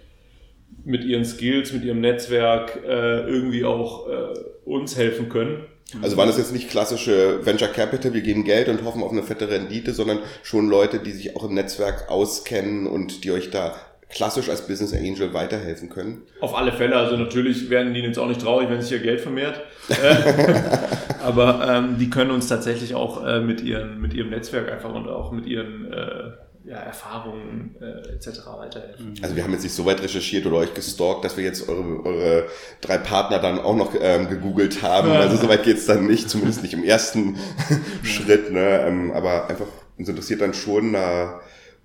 mit ihren Skills, mit ihrem Netzwerk äh, irgendwie auch äh, uns helfen können. Also waren das jetzt nicht klassische Venture Capital, wir geben Geld und hoffen auf eine fette Rendite, sondern schon Leute, die sich auch im Netzwerk auskennen und die euch da klassisch als Business Angel weiterhelfen können? Auf alle Fälle, also natürlich werden die jetzt auch nicht traurig, wenn sich ihr Geld vermehrt. Aber ähm, die können uns tatsächlich auch äh, mit, ihren, mit ihrem Netzwerk einfach und auch mit ihren äh, ja, Erfahrungen äh, etc. weiterhelfen. Also wir haben jetzt nicht so weit recherchiert oder euch gestalkt, dass wir jetzt eure, eure drei Partner dann auch noch ähm, gegoogelt haben. Also so weit geht's dann nicht, zumindest nicht im ersten Schritt. Ne? Ähm, aber einfach uns interessiert dann schon, äh,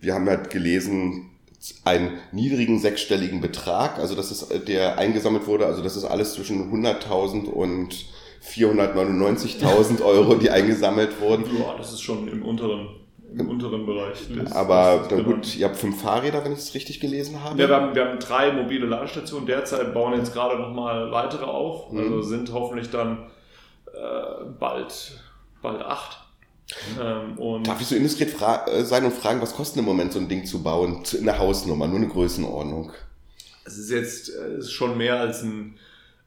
wir haben halt gelesen, einen niedrigen sechsstelligen Betrag, also das ist äh, der eingesammelt wurde, also das ist alles zwischen 100.000 und 499.000 Euro, die eingesammelt wurden. Ja, das ist schon im unteren im unteren Bereich. Des, aber des gut, ihr habt fünf Fahrräder, wenn ich es richtig gelesen habe. Ja, wir haben, wir haben drei mobile Ladestationen derzeit, bauen jetzt gerade nochmal weitere auf. Mhm. Also sind hoffentlich dann äh, bald, bald acht. Ähm, und Darf ich so indiskret äh, sein und fragen, was kostet im Moment so ein Ding zu bauen? In der Hausnummer, nur eine Größenordnung. Es ist jetzt äh, ist schon mehr als ein,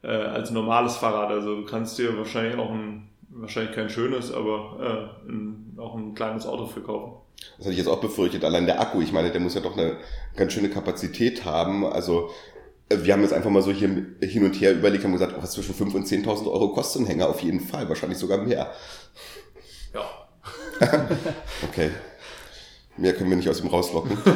äh, als ein normales Fahrrad. Also du kannst dir wahrscheinlich auch ein wahrscheinlich kein schönes, aber äh, ein, auch ein kleines Auto für kaufen. Das hatte ich jetzt auch befürchtet. Allein der Akku, ich meine, der muss ja doch eine ganz schöne Kapazität haben. Also äh, wir haben jetzt einfach mal so hier hin und her überlegt, haben gesagt, oh, was zwischen 5.000 und 10.000 Euro kostet ein Hänger? Auf jeden Fall, wahrscheinlich sogar mehr. Ja. okay. Mehr können wir nicht aus ihm rauslocken.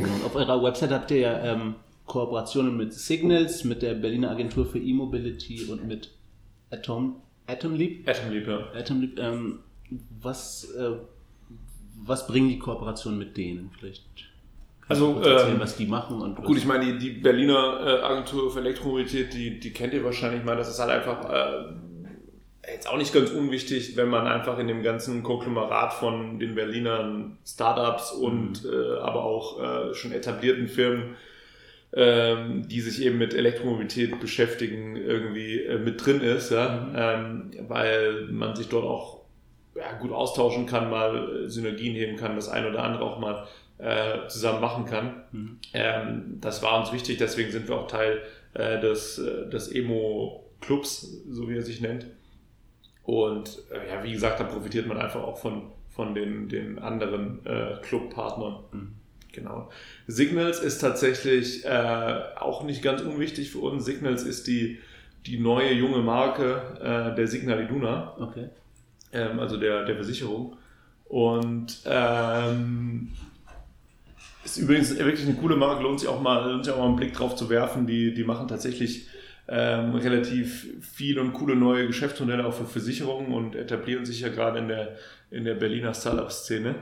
Auf eurer Website habt ihr ja ähm, Kooperationen mit Signals, mit der Berliner Agentur für E-Mobility und mit Atom, Atomleap. Atomleap, ja. Atomleap, ähm, was, äh, was bringen die Kooperationen mit denen? Vielleicht Also, erzählen, ähm, was die machen und Gut, ich meine, die, die Berliner äh, Agentur für Elektromobilität, die, die kennt ihr wahrscheinlich. Ich meine, das ist halt einfach äh, jetzt auch nicht ganz unwichtig, wenn man einfach in dem ganzen Konglomerat von den Berlinern Startups und äh, aber auch äh, schon etablierten Firmen, ähm, die sich eben mit Elektromobilität beschäftigen, irgendwie äh, mit drin ist, ja? ähm, weil man sich dort auch ja, gut austauschen kann, mal Synergien heben kann, das eine oder andere auch mal äh, zusammen machen kann. Mhm. Ähm, das war uns wichtig, deswegen sind wir auch Teil äh, des, äh, des Emo-Clubs, so wie er sich nennt. Und äh, ja, wie gesagt, da profitiert man einfach auch von, von den, den anderen Clubpartnern. Mhm. Genau. Signals ist tatsächlich äh, auch nicht ganz unwichtig für uns. Signals ist die, die neue junge Marke äh, der Signal Iduna Okay. ähm, also der, der Versicherung. Und ähm, ist übrigens wirklich eine coole Marke, lohnt sich auch mal, lohnt sich auch mal einen Blick drauf zu werfen. Die, die machen tatsächlich ähm, relativ viele und coole neue Geschäftsmodelle auch für Versicherungen und etablieren sich ja gerade in der, in der Berliner Startup-Szene.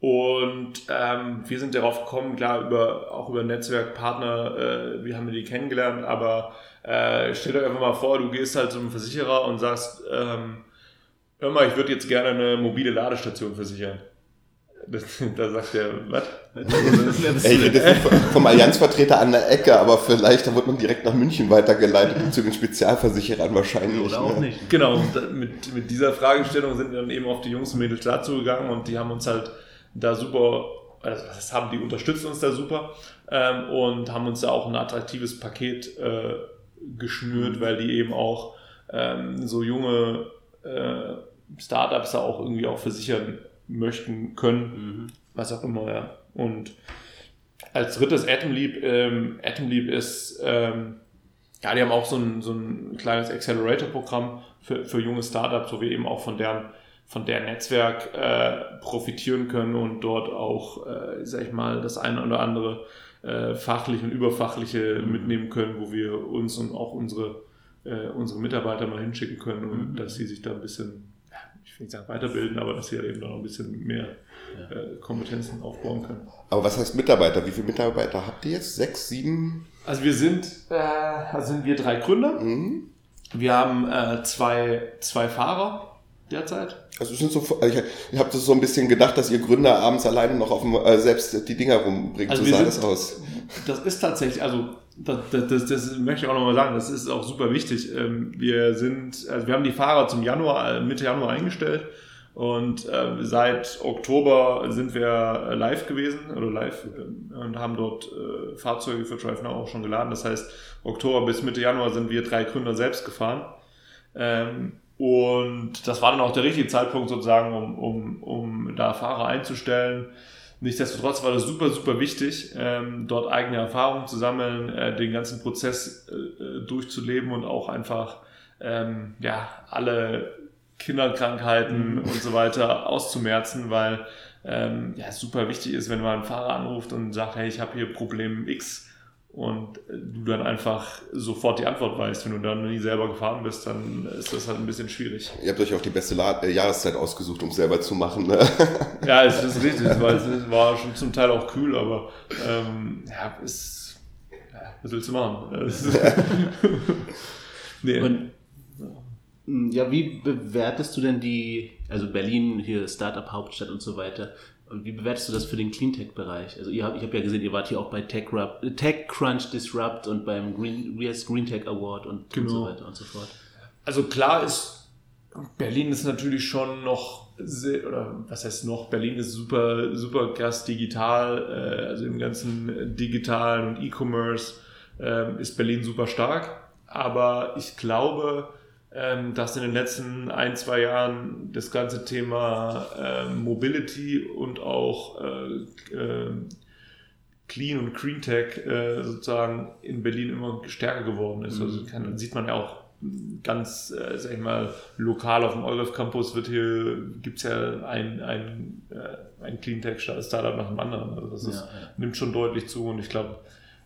Und ähm, wir sind darauf gekommen, klar, über, auch über Netzwerkpartner, äh, wie haben wir die kennengelernt, aber äh, stell dir einfach mal vor, du gehst halt zum Versicherer und sagst, ähm, hör mal, ich würde jetzt gerne eine mobile Ladestation versichern. Da sagt der, was? Ey, ich rede vom Allianzvertreter an der Ecke, aber vielleicht, da wird man direkt nach München weitergeleitet zu den Spezialversicherern wahrscheinlich. Oder auch ne? nicht. Genau, mit, mit dieser Fragestellung sind wir dann eben auf die Jungs und Mädels dazu gegangen und die haben uns halt da super, also das haben die unterstützt uns da super ähm, und haben uns da auch ein attraktives Paket äh, geschnürt, weil die eben auch ähm, so junge äh, Startups da auch irgendwie auch versichern möchten können, Mhm. was auch immer, ja. Und als drittes Atomleap, ähm, Atomleap ist, ähm, ja, die haben auch so ein, so ein kleines Accelerator-Programm für, für junge Startups, wo wir eben auch von deren, von deren Netzwerk äh, profitieren können und dort auch, äh, sag ich mal, das eine oder andere äh, fachliche und überfachliche mitnehmen können, wo wir uns und auch unsere, äh, unsere Mitarbeiter mal hinschicken können und Mhm. dass sie sich da ein bisschen, ja, ich will nicht sagen weiterbilden, aber dass sie halt eben da noch ein bisschen mehr äh, Kompetenzen aufbauen können. Aber was heißt Mitarbeiter? Wie viele Mitarbeiter habt ihr jetzt? Sechs, sieben? Also wir sind, äh, also sind wir drei Gründer. Mhm. Wir haben äh, zwei, zwei Fahrer derzeit. Also sind so, ich, ich habe das so ein bisschen gedacht, dass ihr Gründer abends alleine noch auf dem, äh, selbst die Dinger rumbringt. Also so sah das aus. Das ist tatsächlich, also das, das, das, möchte ich auch nochmal sagen, das ist auch super wichtig. Ähm, Wir sind, also wir haben die Fahrer zum Januar, äh, Mitte Januar eingestellt und äh, seit Oktober sind wir live gewesen oder live äh, und haben dort äh, Fahrzeuge für Drive Now auch schon geladen. Das heißt, Oktober bis Mitte Januar sind wir drei Gründer selbst gefahren. Und das war dann auch der richtige Zeitpunkt sozusagen, um, um, um da Fahrer einzustellen. Nichtsdestotrotz war das super, super wichtig, ähm, dort eigene Erfahrungen zu sammeln, äh, den ganzen Prozess äh, äh, durchzuleben und auch einfach ähm, ja, alle Kinderkrankheiten und so weiter auszumerzen, weil ähm, ja, es super wichtig ist, wenn man einen Fahrer anruft und sagt, hey, ich habe hier Problem X und äh, du dann einfach sofort die Antwort weißt. Wenn du dann nie selber gefahren bist, dann ist das halt ein bisschen schwierig. Ihr habt euch auch die beste La äh, Jahreszeit ausgesucht, um es selber zu machen. Ne? Ja, es ist richtig, weil es war schon zum Teil auch kühl, aber ähm, ja, ist, ja, was willst du machen? Es ist- nee. Und ja, wie bewertest du denn die, also Berlin, hier Startup-Hauptstadt und so weiter, und wie bewertest du das für den Cleantech-Bereich? Also ihr habt, ich habe ja gesehen, ihr wart hier auch bei Tech, Rub, äh, Tech Crunch Disrupt und beim Green, Yes Green Tech Award und, und so Genau. weiter und so fort. Also klar ist, Berlin ist natürlich schon noch, sehr, oder was heißt noch, Berlin ist super, super krass digital, äh, also im ganzen digitalen und E-Commerce ähm, ist Berlin super stark. Aber ich glaube, ähm, dass in den letzten ein, zwei Jahren das ganze Thema ähm, Mobility und auch äh, ähm, Clean und Green Tech äh, sozusagen in Berlin immer stärker geworden ist. Also kann, sieht man ja auch ganz, äh, sag ich mal, lokal auf dem Euref Campus wird hier, gibt's ja ein, ein, äh, ein Cleantech-Startup nach dem anderen. Also das ist, ja, ja. nimmt schon deutlich zu und ich glaube,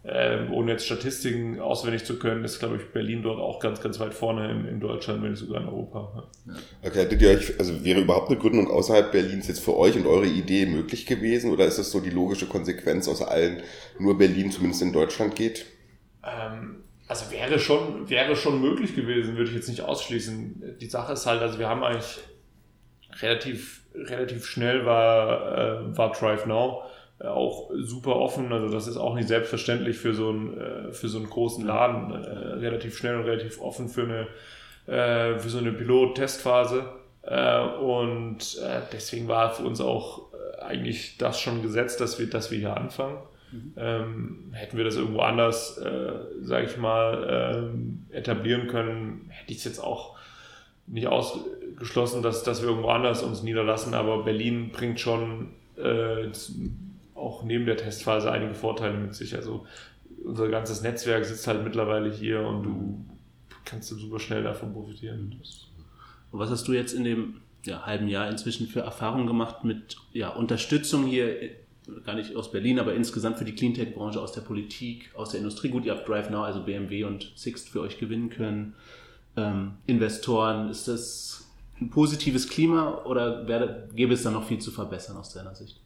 äh, ohne jetzt Statistiken auswendig zu können, ist, glaube ich, Berlin dort auch ganz, ganz weit vorne in, in Deutschland, wenn nicht sogar in Europa. Ja. Okay, hättet ihr euch, also wäre überhaupt eine Gründung außerhalb Berlins jetzt für euch und eure Idee möglich gewesen oder ist das so die logische Konsequenz aus allen, nur Berlin zumindest in Deutschland geht? Ähm, also wäre schon, wäre schon möglich gewesen, würde ich jetzt nicht ausschließen. Die Sache ist halt, also wir haben eigentlich relativ, relativ schnell war, äh, war Drive Now auch super offen. Also das ist auch nicht selbstverständlich für so einen, äh, für so einen großen Laden. Äh, relativ schnell und relativ offen für eine, für so eine Pilot-Testphase. Und deswegen war für uns auch eigentlich das schon gesetzt, dass wir, dass wir hier anfangen. Mhm. Ähm, hätten wir das irgendwo anders, äh, sage ich mal, ähm, etablieren können, hätte ich es jetzt auch nicht ausgeschlossen, dass, dass wir irgendwo anders uns niederlassen. Aber Berlin bringt schon äh, auch neben der Testphase einige Vorteile mit sich. Also unser ganzes Netzwerk sitzt halt mittlerweile hier und du kannst du super schnell davon profitieren. Und was hast du jetzt in dem ja, halben Jahr inzwischen für Erfahrungen gemacht mit ja, Unterstützung hier, gar nicht aus Berlin, aber insgesamt für die Cleantech-Branche, aus der Politik, aus der Industrie? Gut, ihr habt Drive Now, also BMW und Sixt für euch gewinnen können. Ähm, Investoren, ist das ein positives Klima oder wäre, gäbe es da noch viel zu verbessern aus deiner Sicht?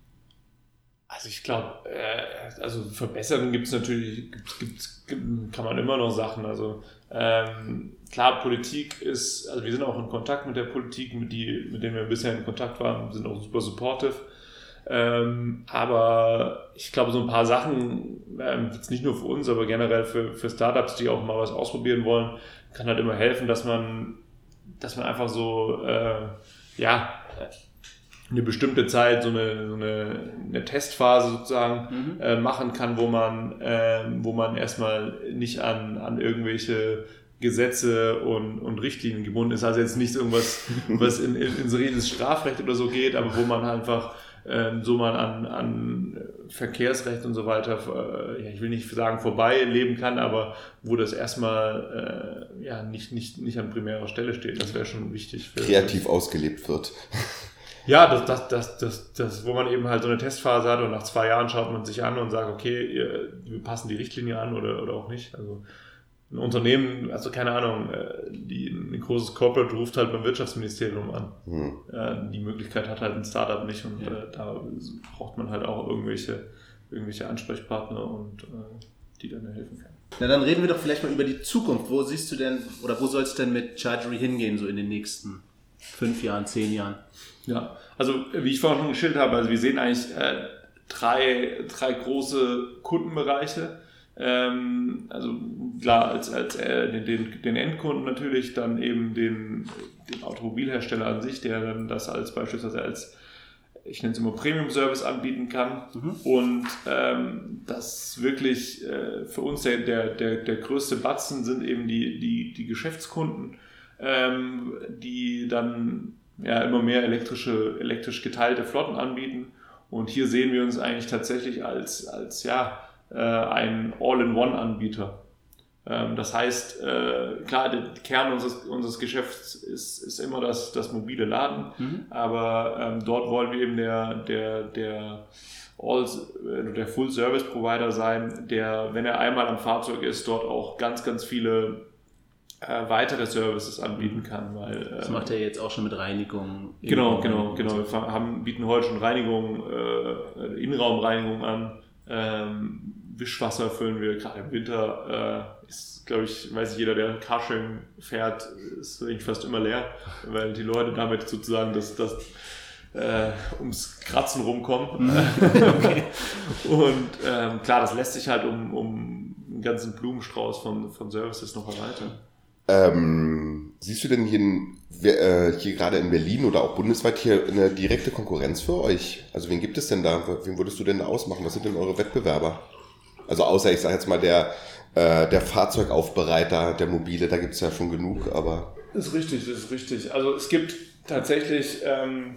Also ich glaube, äh, also verbessern gibt es natürlich, gibt's, gibt's, kann man immer noch Sachen. Also ähm, klar, Politik ist, also wir sind auch in Kontakt mit der Politik, mit, die, mit denen wir bisher in Kontakt waren, sind auch super supportive. Ähm, aber ich glaube, so ein paar Sachen, ähm, jetzt nicht nur für uns, aber generell für, für Startups, die auch mal was ausprobieren wollen, kann halt immer helfen, dass man, dass man einfach so, äh, ja, eine bestimmte Zeit so eine, so eine, eine Testphase sozusagen mhm. äh, machen kann, wo man, äh, wo man erstmal nicht an, an irgendwelche Gesetze und, und Richtlinien gebunden ist. Also jetzt nicht irgendwas, was in, in, in so Strafrecht oder so geht, aber wo man einfach äh, so man an, an Verkehrsrecht und so weiter, äh, ja, ich will nicht sagen vorbei leben kann, aber wo das erstmal äh, ja, nicht, nicht, nicht an primärer Stelle steht. Das wäre schon wichtig. Für Kreativ ausgelebt wird. Ja, das, das, das, das, das, wo man eben halt so eine Testphase hat und nach zwei Jahren schaut man sich an und sagt, okay, wir passen die Richtlinie an oder, oder auch nicht. Also ein Unternehmen, also keine Ahnung, äh, die, ein großes Corporate ruft halt beim Wirtschaftsministerium an. Mhm. Die Möglichkeit hat halt ein Startup nicht und ja. Äh, da braucht man halt auch irgendwelche, irgendwelche Ansprechpartner und äh, die dann helfen können. Na, dann reden wir doch vielleicht mal über die Zukunft. Wo siehst du denn oder wo soll es denn mit Chargery hingehen, so in den nächsten fünf Jahren, zehn Jahren? Ja, also wie ich vorhin schon geschildert habe, also wir sehen eigentlich äh, drei, drei große Kundenbereiche. Ähm, also klar, als, als äh, den, den, den, Endkunden natürlich, dann eben den, den Automobilhersteller an sich, der dann das als beispielsweise als ich nenne es immer Premium-Service anbieten kann. Mhm. Und ähm, das wirklich äh, für uns der, der, der, der größte Batzen sind eben die, die, die Geschäftskunden, ähm, die dann ja, immer mehr elektrische, elektrisch geteilte Flotten anbieten. Und hier sehen wir uns eigentlich tatsächlich als, als ja, äh, ein All-in-One-Anbieter. Ähm, das heißt, äh, klar, der Kern unseres, unseres Geschäfts ist, ist immer das, das mobile Laden, mhm. aber ähm, dort wollen wir eben der, der, der, All, äh, der Full-Service-Provider sein, der, wenn er einmal am Fahrzeug ist, dort auch ganz, ganz viele äh, weitere Services anbieten kann. Weil, äh, das macht er jetzt auch schon mit Reinigung. Genau, genau, genau. Wir haben, bieten heute schon Reinigung, äh, Innenraumreinigung an. Ähm, Wischwasser füllen wir gerade im Winter. Äh, ist, glaube ich, weiß ich, jeder, der Carsharing fährt, ist eigentlich fast immer leer, weil die Leute damit sozusagen das, das äh, ums Kratzen rumkommen. Mhm. okay. Und ähm, klar, das lässt sich halt um, um einen ganzen Blumenstrauß von, von Services noch erweitern. Ähm, siehst du denn hier, äh, hier gerade in Berlin oder auch bundesweit hier eine direkte Konkurrenz für euch? Also wen gibt es denn da? Wen würdest du denn da ausmachen? Was sind denn eure Wettbewerber? Also außer, ich sage jetzt mal, der, äh, der Fahrzeugaufbereiter, der mobile, da gibt es ja schon genug, aber... Das ist richtig, das ist richtig. Also es gibt tatsächlich... Ähm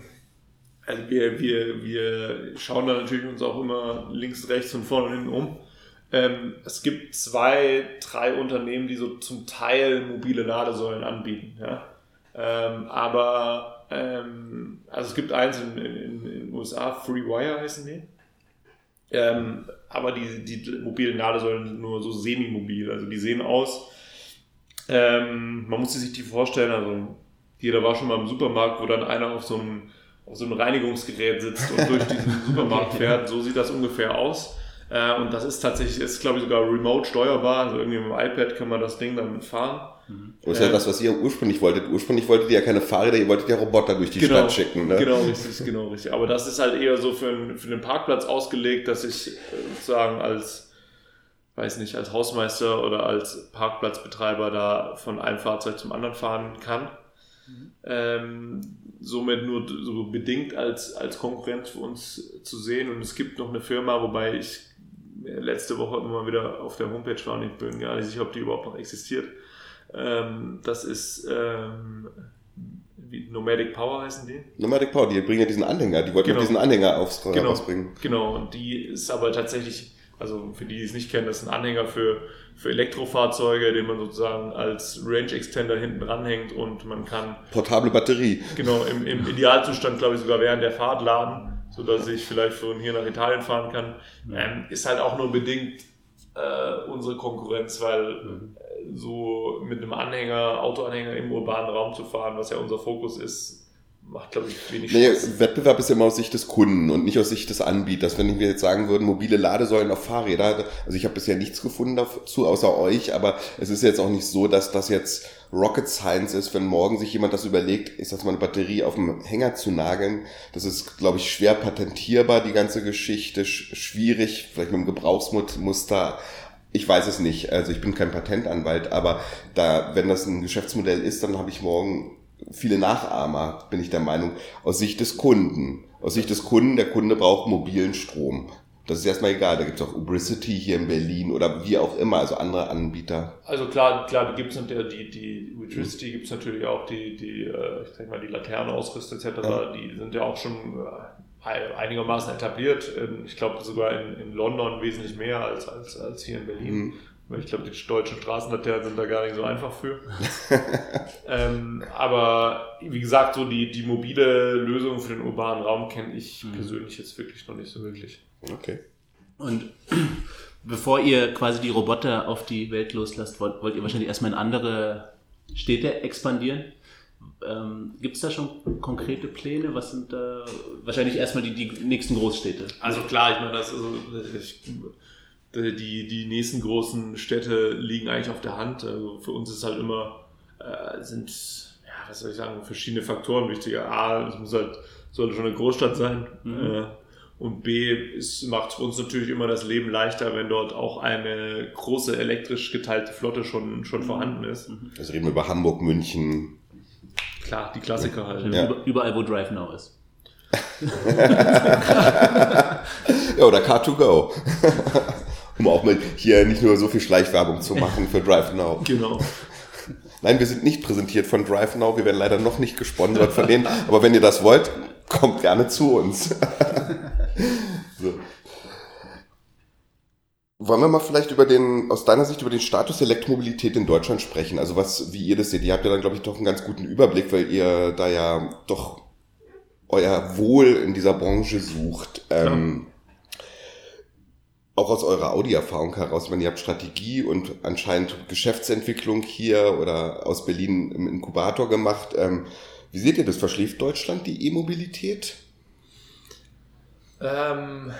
also wir, wir, wir schauen da natürlich uns auch immer links, rechts und vorne und hinten um. Ähm, es gibt zwei, drei Unternehmen, die so zum Teil mobile Ladesäulen anbieten. Ja? Ähm, aber ähm, also es gibt eins in, in, in den USA, FreeWire heißen die. Ähm, aber die, die mobilen Ladesäulen sind nur so semi-mobil. Also die sehen aus. Ähm, man muss sich die vorstellen, also jeder war schon mal im Supermarkt, wo dann einer auf so einem, auf so einem Reinigungsgerät sitzt und durch diesen Supermarkt fährt. So sieht das ungefähr aus. Äh, und das ist tatsächlich, ist glaube ich sogar remote steuerbar. Also irgendwie mit dem iPad kann man das Ding dann fahren. Das ist ja das, was ihr ursprünglich wolltet. Ursprünglich wolltet ihr ja keine Fahrräder, ihr wolltet ja Roboter durch die Genau, Stadt schicken. Ne? Genau, richtig, genau, richtig. Aber das ist halt eher so für, einen- für den Parkplatz ausgelegt, dass ich äh, sozusagen als, weiß nicht, als Hausmeister oder als Parkplatzbetreiber da von einem Fahrzeug zum anderen fahren kann. Ähm, somit nur so bedingt als, als Konkurrenz für uns zu sehen. Und es gibt noch eine Firma, wobei ich letzte Woche immer mal wieder auf der Homepage war und ich bin gar nicht sicher, ob die überhaupt noch existiert. Ähm, das ist ähm, wie Nomadic Power heißen die. Nomadic Power, die bringen ja diesen Anhänger, die wollten Genau. ja diesen Anhänger aufs Genau. rausbringen. Genau, und die ist aber tatsächlich, also für die, die es nicht kennen, das ist ein Anhänger für, für Elektrofahrzeuge, den man sozusagen als Range Extender hinten ranhängt und man kann Portable Batterie. genau im, im Idealzustand, glaube ich, sogar während der Fahrt laden, sodass ich vielleicht von hier nach Italien fahren kann. Ähm, ist halt auch nur bedingt äh, unsere Konkurrenz, weil äh, so mit einem Anhänger, Autoanhänger im urbanen Raum zu fahren, was ja unser Fokus ist, macht, glaube ich, wenig Nee, Spaß. Wettbewerb ist ja immer aus Sicht des Kunden und nicht aus Sicht des Anbieters. Wenn wir jetzt sagen würden, mobile Ladesäulen auf Fahrräder, also ich habe bisher nichts gefunden dazu, außer euch, aber es ist jetzt auch nicht so, dass das jetzt Rocket Science ist, wenn morgen sich jemand das überlegt, ist das mal eine Batterie auf dem Hänger zu nageln. Das ist, glaube ich, schwer patentierbar, die ganze Geschichte, sch schwierig, vielleicht mit einem Gebrauchsmuster. Ich weiß es nicht, also ich bin kein Patentanwalt, aber da, wenn das ein Geschäftsmodell ist, dann habe ich morgen viele Nachahmer, bin ich der Meinung, aus Sicht des Kunden. Aus Sicht des Kunden, der Kunde braucht mobilen Strom. Das ist erstmal egal, da gibt es auch Ubricity hier in Berlin oder wie auch immer, also andere Anbieter. Also klar, klar, die gibt's natürlich, die, die Electricity gibt's natürlich auch, die, die, äh, ich sag mal, die Laternenausrüster etc., Ja. die sind ja auch schon äh, einigermaßen etabliert. Ähm, Ich glaube sogar in, in London wesentlich mehr als, als, als hier in Berlin. Mhm. Weil Ich glaube, die deutschen Straßenlaternen sind da gar nicht so einfach für. ähm, aber wie gesagt, so die, die mobile Lösung für den urbanen Raum kenne ich persönlich jetzt wirklich noch nicht so wirklich. Okay. Und bevor ihr quasi die Roboter auf die Welt loslasst, wollt, wollt ihr wahrscheinlich erstmal in andere Städte expandieren. Ähm, Gibt es da schon konkrete Pläne? Was sind da wahrscheinlich erstmal die, die nächsten Großstädte? Also klar, ich meine, das also, ich, die, die nächsten großen Städte liegen eigentlich auf der Hand. Also für uns ist halt immer, äh, sind, ja, was soll ich sagen, verschiedene Faktoren wichtiger. A, es muss halt, sollte schon eine Großstadt sein. Äh, und B, es macht uns natürlich immer das Leben leichter, wenn dort auch eine große elektrisch geteilte Flotte schon, schon vorhanden ist. Also reden wir über Hamburg, München. Klar, die Klassiker halt. Ja. Über, überall, wo Drive Now ist. Ja, oder Car2Go. um auch mal hier nicht nur so viel Schleichwerbung zu machen für Drive Now. Genau. Nein, wir sind nicht präsentiert von Drive Now. Wir werden leider noch nicht gesponsert von denen. Aber wenn ihr das wollt, kommt gerne zu uns. so. Wollen wir mal vielleicht über den, aus deiner Sicht über den Status der Elektromobilität in Deutschland sprechen? Also was, wie ihr das seht. Ihr habt ja dann, glaube ich, doch einen ganz guten Überblick, weil ihr da ja doch euer Wohl in dieser Branche sucht. Ähm, auch aus eurer Audi-Erfahrung heraus, wenn ihr habt Strategie und anscheinend Geschäftsentwicklung hier oder aus Berlin im Inkubator gemacht. Ähm, wie seht ihr das? Verschläft Deutschland die E-Mobilität? Ähm,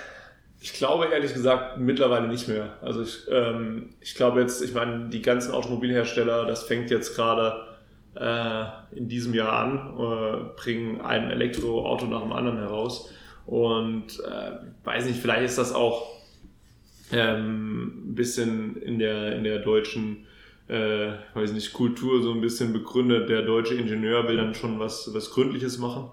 ich glaube ehrlich gesagt mittlerweile nicht mehr. Also ich, ähm, ich glaube jetzt, ich meine, die ganzen Automobilhersteller, das fängt jetzt gerade äh, in diesem Jahr an, äh, bringen ein Elektroauto nach dem anderen heraus. Und äh, weiß nicht, vielleicht ist das auch ähm, ein bisschen in der, in der deutschen äh, weiß nicht, Kultur so ein bisschen begründet. Der deutsche Ingenieur will dann schon was, was Gründliches machen.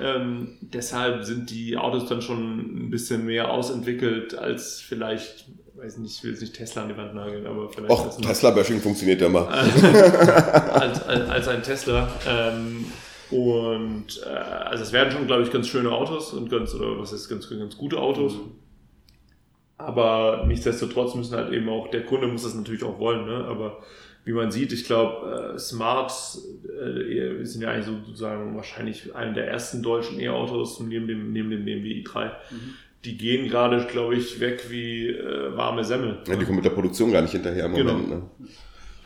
Ähm, deshalb sind die Autos dann schon ein bisschen mehr ausentwickelt als vielleicht, weiß nicht, ich will jetzt nicht Tesla an die Wand nageln, aber vielleicht Och, Tesla-Bashing funktioniert ja mal. als, als, als ein Tesla. Ähm, und äh, also es werden schon, glaube ich, ganz schöne Autos und ganz, oder was ist ganz, ganz gute Autos. Aber nichtsdestotrotz müssen halt eben auch, der Kunde muss das natürlich auch wollen, ne? aber wie man sieht, ich glaube, äh, Smart äh, sind ja eigentlich sozusagen wahrscheinlich eine der ersten deutschen E-Autos neben dem, neben dem BMW i3. Mhm. Die gehen gerade, glaube ich, weg wie äh, warme Semmel. Ja, die kommen mit der Produktion gar nicht hinterher im genau. Moment. Ne?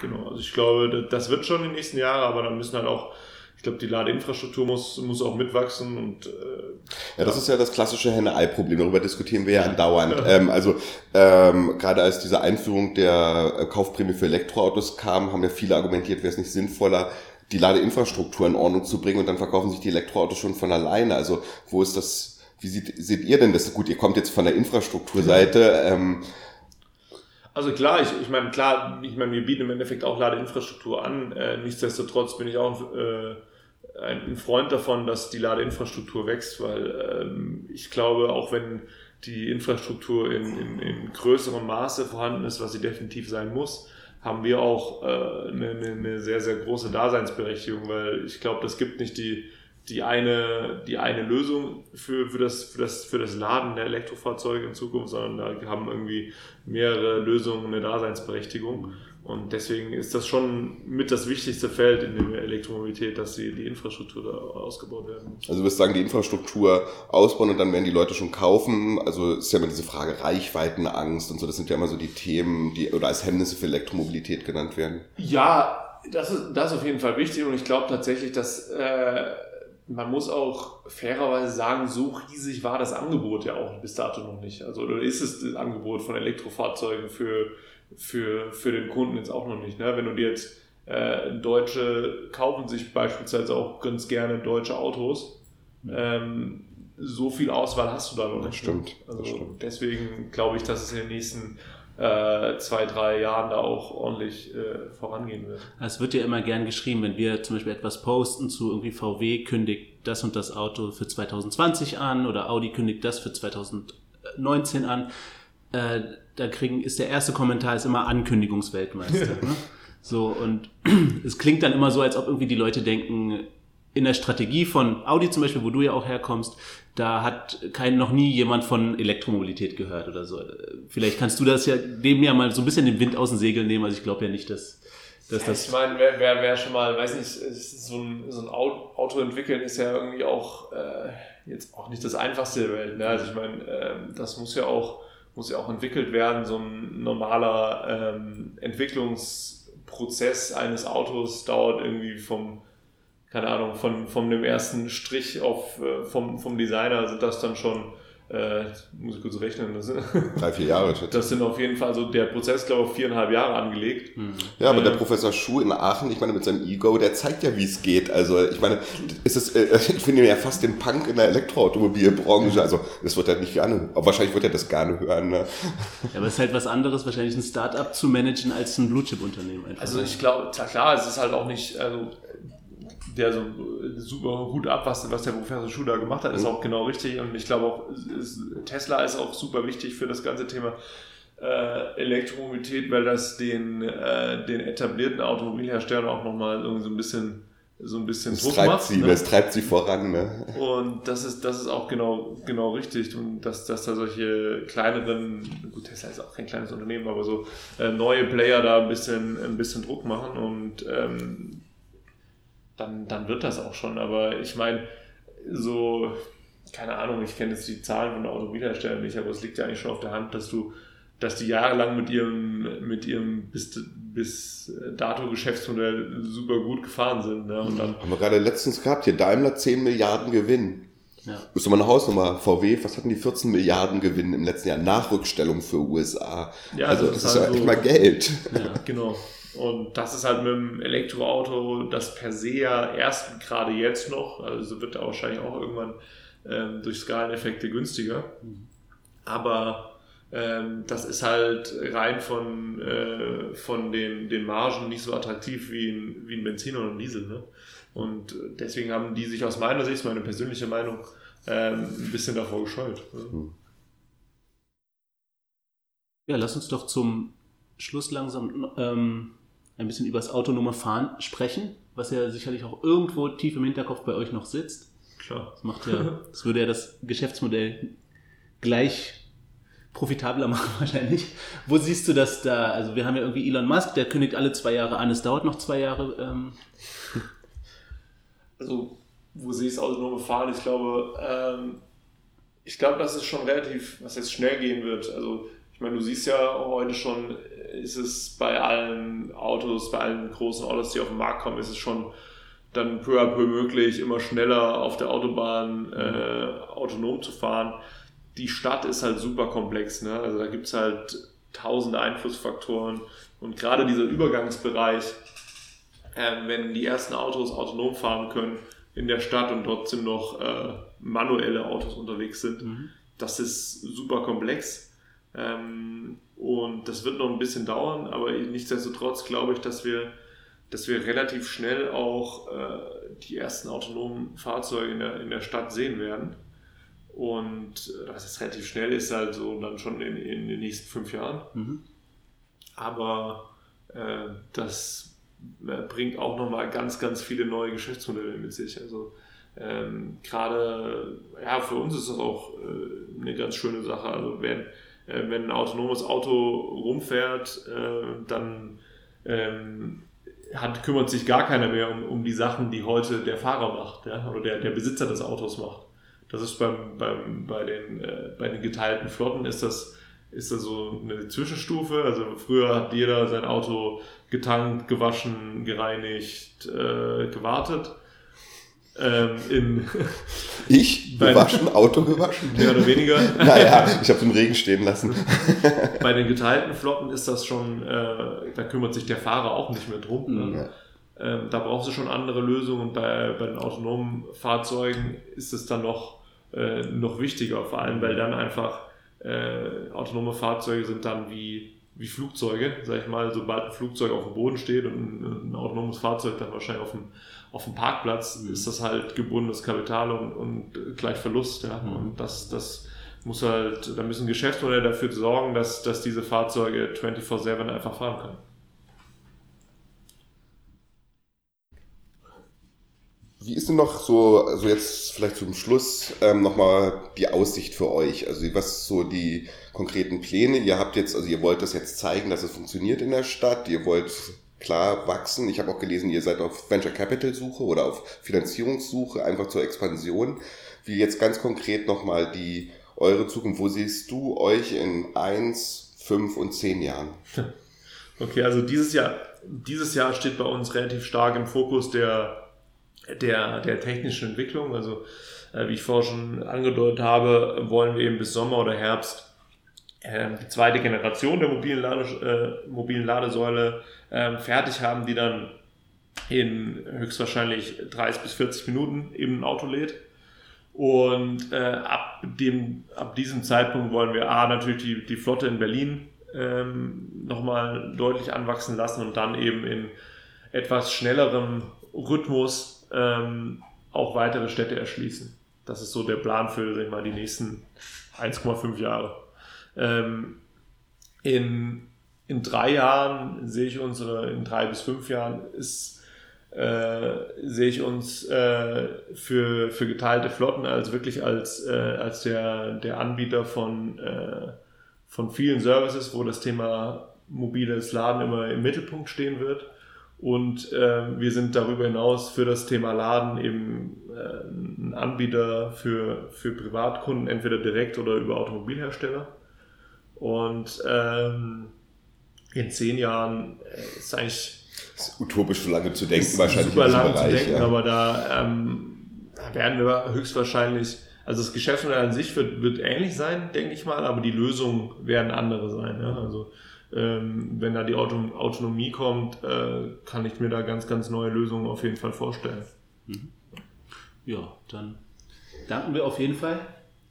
Genau, also ich glaube, das wird schon in den nächsten Jahren, aber dann müssen halt auch ich glaube, die Ladeinfrastruktur muss, muss auch mitwachsen und äh, ja, das ja. ist ja das klassische Henne-Ei-Problem. Darüber diskutieren wir ja andauernd. Ja. Ähm, also ähm, gerade als diese Einführung der äh, Kaufprämie für Elektroautos kam, haben ja viele argumentiert, wäre es nicht sinnvoller, die Ladeinfrastruktur in Ordnung zu bringen und dann verkaufen sich die Elektroautos schon von alleine. Also wo ist das? Wie seht, seht ihr denn das? Gut, ihr kommt jetzt von der Infrastrukturseite. Ähm, also klar, ich, ich meine, klar, ich meine, wir bieten im Endeffekt auch Ladeinfrastruktur an. Äh, nichtsdestotrotz bin ich auch äh, ein Freund davon, dass die Ladeinfrastruktur wächst, weil ähm, ich glaube, auch wenn die Infrastruktur in, in, in größerem Maße vorhanden ist, was sie definitiv sein muss, haben wir auch äh, eine, eine sehr, sehr große Daseinsberechtigung, weil ich glaube, das gibt nicht die, die eine, die eine Lösung für, für, das, für, das, für das Laden der Elektrofahrzeuge in Zukunft, sondern da haben irgendwie mehrere Lösungen eine Daseinsberechtigung. Und deswegen ist das schon mit das wichtigste Feld in der Elektromobilität, dass die, die Infrastruktur da ausgebaut werden muss. Also du wirst sagen, die Infrastruktur ausbauen und dann werden die Leute schon kaufen. Also ist ja immer diese Frage Reichweitenangst und so, das sind ja immer so die Themen, die oder als Hemmnisse für Elektromobilität genannt werden. Ja, das ist, das ist auf jeden Fall wichtig und ich glaube tatsächlich, dass äh, man muss auch fairerweise sagen, so riesig war das Angebot ja auch bis dato noch nicht. Also oder ist es das Angebot von Elektrofahrzeugen für für, für den Kunden jetzt auch noch nicht. Ne? Wenn du dir jetzt äh, Deutsche kaufen sich beispielsweise auch ganz gerne deutsche Autos. Ähm, so viel Auswahl hast du da noch nicht. Das ne? stimmt. Also das stimmt. deswegen glaube ich, dass es in den nächsten äh, zwei, drei Jahren da auch ordentlich äh, vorangehen wird. Es wird ja immer gern geschrieben, wenn wir zum Beispiel etwas posten zu irgendwie VW kündigt das und das Auto für 2020 an oder Audi kündigt das für 2019 an. Äh, da kriegen, ist der erste Kommentar ist immer Ankündigungsweltmeister. ne? So, und es klingt dann immer so, als ob irgendwie die Leute denken, in der Strategie von Audi zum Beispiel, wo du ja auch herkommst, da hat kein, noch nie jemand von Elektromobilität gehört oder so. Vielleicht kannst du das ja dem ja mal so ein bisschen den Wind aus den Segeln nehmen. Also ich glaube ja nicht, dass, dass das. Ich meine, wer, wer, wer schon mal, weiß nicht, so ein, so ein Auto entwickeln ist ja irgendwie auch äh, jetzt auch nicht das einfachste der Welt. Ne? Also ich meine, äh, das muss ja auch muss ja auch entwickelt werden. So ein normaler ähm, Entwicklungsprozess eines Autos dauert irgendwie vom, keine Ahnung, von, von dem ersten Strich auf, äh, vom, vom Designer sind das dann schon äh, muss ich kurz rechnen. Das sind, Drei, vier Jahre. Das sind auf jeden Fall, also der Prozess, glaube ich, viereinhalb Jahre angelegt. Mhm. Ja, aber äh, der Professor Schuh in Aachen, ich meine, mit seinem Ego, der zeigt ja, wie es geht. Also, ich meine, ist es, äh, ich finde ihn ja fast den Punk in der Elektroautomobilbranche. Also, das wird er nicht gerne, aber wahrscheinlich wird er das gerne hören. Ne? Ja, aber es ist halt was anderes, wahrscheinlich ein Start-up zu managen als ein Blue-Chip-Unternehmen. Also, ich glaube, klar, es ist halt auch nicht, also, der so super Hut ab, was, was der Professor Schuh da gemacht hat, ist mhm. auch genau richtig. Und ich glaube auch, Tesla ist auch super wichtig für das ganze Thema äh, Elektromobilität, weil das den, äh, den etablierten Automobilherstellern auch nochmal irgendwie so ein bisschen so ein bisschen das Druck treibt macht. Sie, ne? Das treibt sie voran. Ne? Und das ist, das ist auch genau, genau richtig. Und dass, dass da solche kleineren, gut, Tesla ist auch kein kleines Unternehmen, aber so äh, neue Player da ein bisschen, ein bisschen Druck machen. Und ähm, dann, dann wird das auch schon. Aber ich meine, so, keine Ahnung, ich kenne jetzt die Zahlen von der Automobilhersteller nicht, aber es liegt ja eigentlich schon auf der Hand, dass du, dass die jahrelang mit ihrem, mit ihrem bis, bis dato Geschäftsmodell super gut gefahren sind. Ne? Und dann, Haben wir gerade letztens gehabt, hier Daimler 10 Milliarden Gewinn. Ja. Müsste mal eine Hausnummer. VW, was hatten die 14 Milliarden Gewinn im letzten Jahr? Nachrückstellung für USA. Ja, also, das, das ist ja echt mal Geld. Ja, genau. Und das ist halt mit dem Elektroauto, das per se ja erst gerade jetzt noch, also wird er wahrscheinlich auch irgendwann ähm, durch Skaleneffekte günstiger. Aber ähm, das ist halt rein von, äh, von den, den Margen nicht so attraktiv wie ein, wie ein Benziner oder ein Diesel. Ne? Und deswegen haben die sich aus meiner Sicht, meine persönliche Meinung, ähm, ein bisschen davor gescheut. Ne? Ja, lass uns doch zum Schluss langsam ähm, ein bisschen über das autonome Fahren sprechen, was ja sicherlich auch irgendwo tief im Hinterkopf bei euch noch sitzt. Klar. Das macht ja, das würde ja das Geschäftsmodell gleich profitabler machen wahrscheinlich. Wo siehst du das da? Also wir haben ja irgendwie Elon Musk, der kündigt alle zwei Jahre an, es dauert noch zwei Jahre. Ähm. Also wo ich es autonome Fahren? Ich glaube, ähm, ich glaube, dass es schon relativ, was jetzt schnell gehen wird. Also ich meine, du siehst ja heute schon, ist es bei allen Autos, bei allen großen Autos, die auf den Markt kommen, ist es schon dann peu à peu möglich, immer schneller auf der Autobahn äh, autonom zu fahren. Die Stadt ist halt super komplex. Ne? Also da gibt es halt tausende Einflussfaktoren. Und gerade dieser Übergangsbereich, äh, wenn die ersten Autos autonom fahren können in der Stadt und trotzdem noch äh, manuelle Autos unterwegs sind, mhm. das ist super komplex. Ähm, und das wird noch ein bisschen dauern, aber nichtsdestotrotz glaube ich, dass wir dass wir relativ schnell auch äh, die ersten autonomen Fahrzeuge in der, in der Stadt sehen werden. Und äh, dass es relativ schnell ist, also dann schon in, in den nächsten fünf Jahren. Mhm. Aber äh, das äh, bringt auch nochmal ganz, ganz viele neue Geschäftsmodelle mit sich. Also ähm, gerade, ja, für uns ist das auch äh, eine ganz schöne Sache. Also wenn, äh, wenn ein autonomes Auto rumfährt, dann ähm, hat, kümmert sich gar keiner mehr um, um die Sachen, die heute der Fahrer macht ja, oder der, der Besitzer des Autos macht. Das ist beim, beim, bei, den, äh, bei den geteilten Flotten ist das, ist das so eine Zwischenstufe. Also früher hat jeder sein Auto getankt, gewaschen, gereinigt, äh, gewartet. Ähm, in ich gewaschen, Auto gewaschen? Mehr oder weniger. naja, ich habe im Regen stehen lassen. Bei den geteilten Flotten ist das schon, äh, da kümmert sich der Fahrer auch nicht mehr drum. Ne? Ähm, da brauchst du schon andere Lösungen. Und bei, bei den autonomen Fahrzeugen ist es dann noch, äh, noch wichtiger, vor allem weil dann einfach äh, autonome Fahrzeuge sind dann wie wie Flugzeuge, sag ich mal, sobald ein Flugzeug auf dem Boden steht und ein, ein autonomes Fahrzeug dann wahrscheinlich auf dem, auf dem Parkplatz, mhm. ist das halt gebundenes Kapital und, und gleich Verlust. Ja? Mhm. Und das, das muss halt, da müssen Geschäftsmodelle dafür sorgen, dass, dass diese Fahrzeuge 24-7 einfach fahren können. Wie ist denn noch so, also jetzt vielleicht zum Schluss ähm, nochmal die Aussicht für euch? Also was so die konkreten Pläne? Ihr habt jetzt, also ihr wollt das jetzt zeigen, dass es funktioniert in der Stadt. Ihr wollt klar wachsen. Ich habe auch gelesen, ihr seid auf Venture Capital Suche oder auf Finanzierungssuche, einfach zur Expansion. Wie jetzt ganz konkret nochmal die eure Zukunft? Wo siehst du euch in eins, fünf und zehn Jahren? Okay, also dieses Jahr, dieses Jahr steht bei uns relativ stark im Fokus der der, der technischen Entwicklung. Also äh, wie ich vorher schon angedeutet habe, wollen wir eben bis Sommer oder Herbst die zweite Generation der mobilen, Lade, äh, mobilen Ladesäule ähm, fertig haben, die dann in höchstwahrscheinlich 30 bis 40 Minuten eben ein Auto lädt. Und äh, ab, dem, ab diesem Zeitpunkt wollen wir A, natürlich die, die Flotte in Berlin ähm, nochmal deutlich anwachsen lassen und dann eben in etwas schnellerem Rhythmus ähm, auch weitere Städte erschließen. Das ist so der Plan für sag ich mal, die nächsten 1,5 Jahre. Ähm, in, in drei Jahren sehe ich uns, oder in drei bis fünf Jahren ist, äh, sehe ich uns äh, für, für geteilte Flotten als wirklich als, äh, als der, der Anbieter von, äh, von vielen Services, wo das Thema mobiles Laden immer im Mittelpunkt stehen wird. Und äh, wir sind darüber hinaus für das Thema Laden eben äh, ein Anbieter für, für Privatkunden, entweder direkt oder über Automobilhersteller. Und ähm, in zehn Jahren äh, ist eigentlich. Das ist utopisch so lange zu denken, wahrscheinlich. Super lange Bereich, zu denken, ja. aber da ähm, werden wir höchstwahrscheinlich. Also das Geschäftsmodell an sich wird, wird ähnlich sein, denke ich mal, aber die Lösungen werden andere sein. Ja? Also ähm, wenn da die Auto Autonomie kommt, äh, kann ich mir da ganz, ganz neue Lösungen auf jeden Fall vorstellen. Mhm. Ja, dann danken wir auf jeden Fall.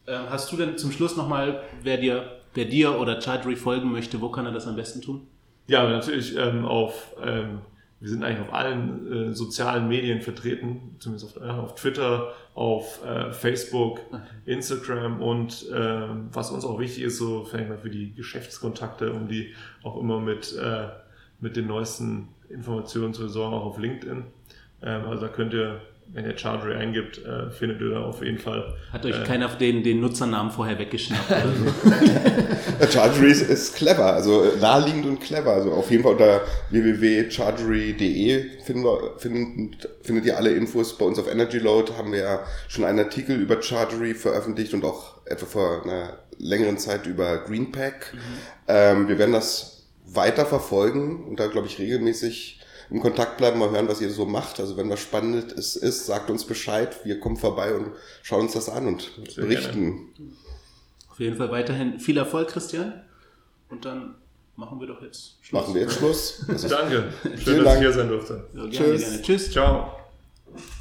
Äh, hast du denn zum Schluss nochmal, wer dir, wer dir oder Chargery folgen möchte, wo kann er das am besten tun? Ja, natürlich ähm, auf ähm, wir sind eigentlich auf allen äh, sozialen Medien vertreten, zumindest auf, äh, auf Twitter, auf äh, Facebook, okay. Instagram und äh, was uns auch wichtig ist, so vielleicht mal für die Geschäftskontakte, um die auch immer mit, äh, mit den neuesten Informationen zu versorgen, auch auf LinkedIn. Ähm, also da könnt ihr wenn ihr Chargery eingibt, äh, findet ihr da auf jeden Fall. Hat euch äh, keiner den, den Nutzernamen vorher weggeschnappt oder so? Chargery ist, ist clever, also äh, naheliegend und clever. Also auf jeden Fall unter www.chargery.de finden wir, findet, findet ihr alle Infos. Bei uns auf Energy Load haben wir ja schon einen Artikel über Chargery veröffentlicht und auch etwa vor einer längeren Zeit über Greenpack. Ähm, wir werden das weiter verfolgen und da glaube ich regelmäßig im Kontakt bleiben, mal hören, was ihr so macht. Also wenn was Spannendes ist, sagt uns Bescheid. Wir kommen vorbei und schauen uns das an und Sehr berichten. Auf jeden Fall weiterhin viel Erfolg, Christian. Und dann machen wir doch jetzt Schluss. Machen wir jetzt Schluss. Ist Danke. Schön, Vielen dass Dank. ich hier sein durfte. Ja, gerne, Tschüss. gerne. Tschüss. Ciao.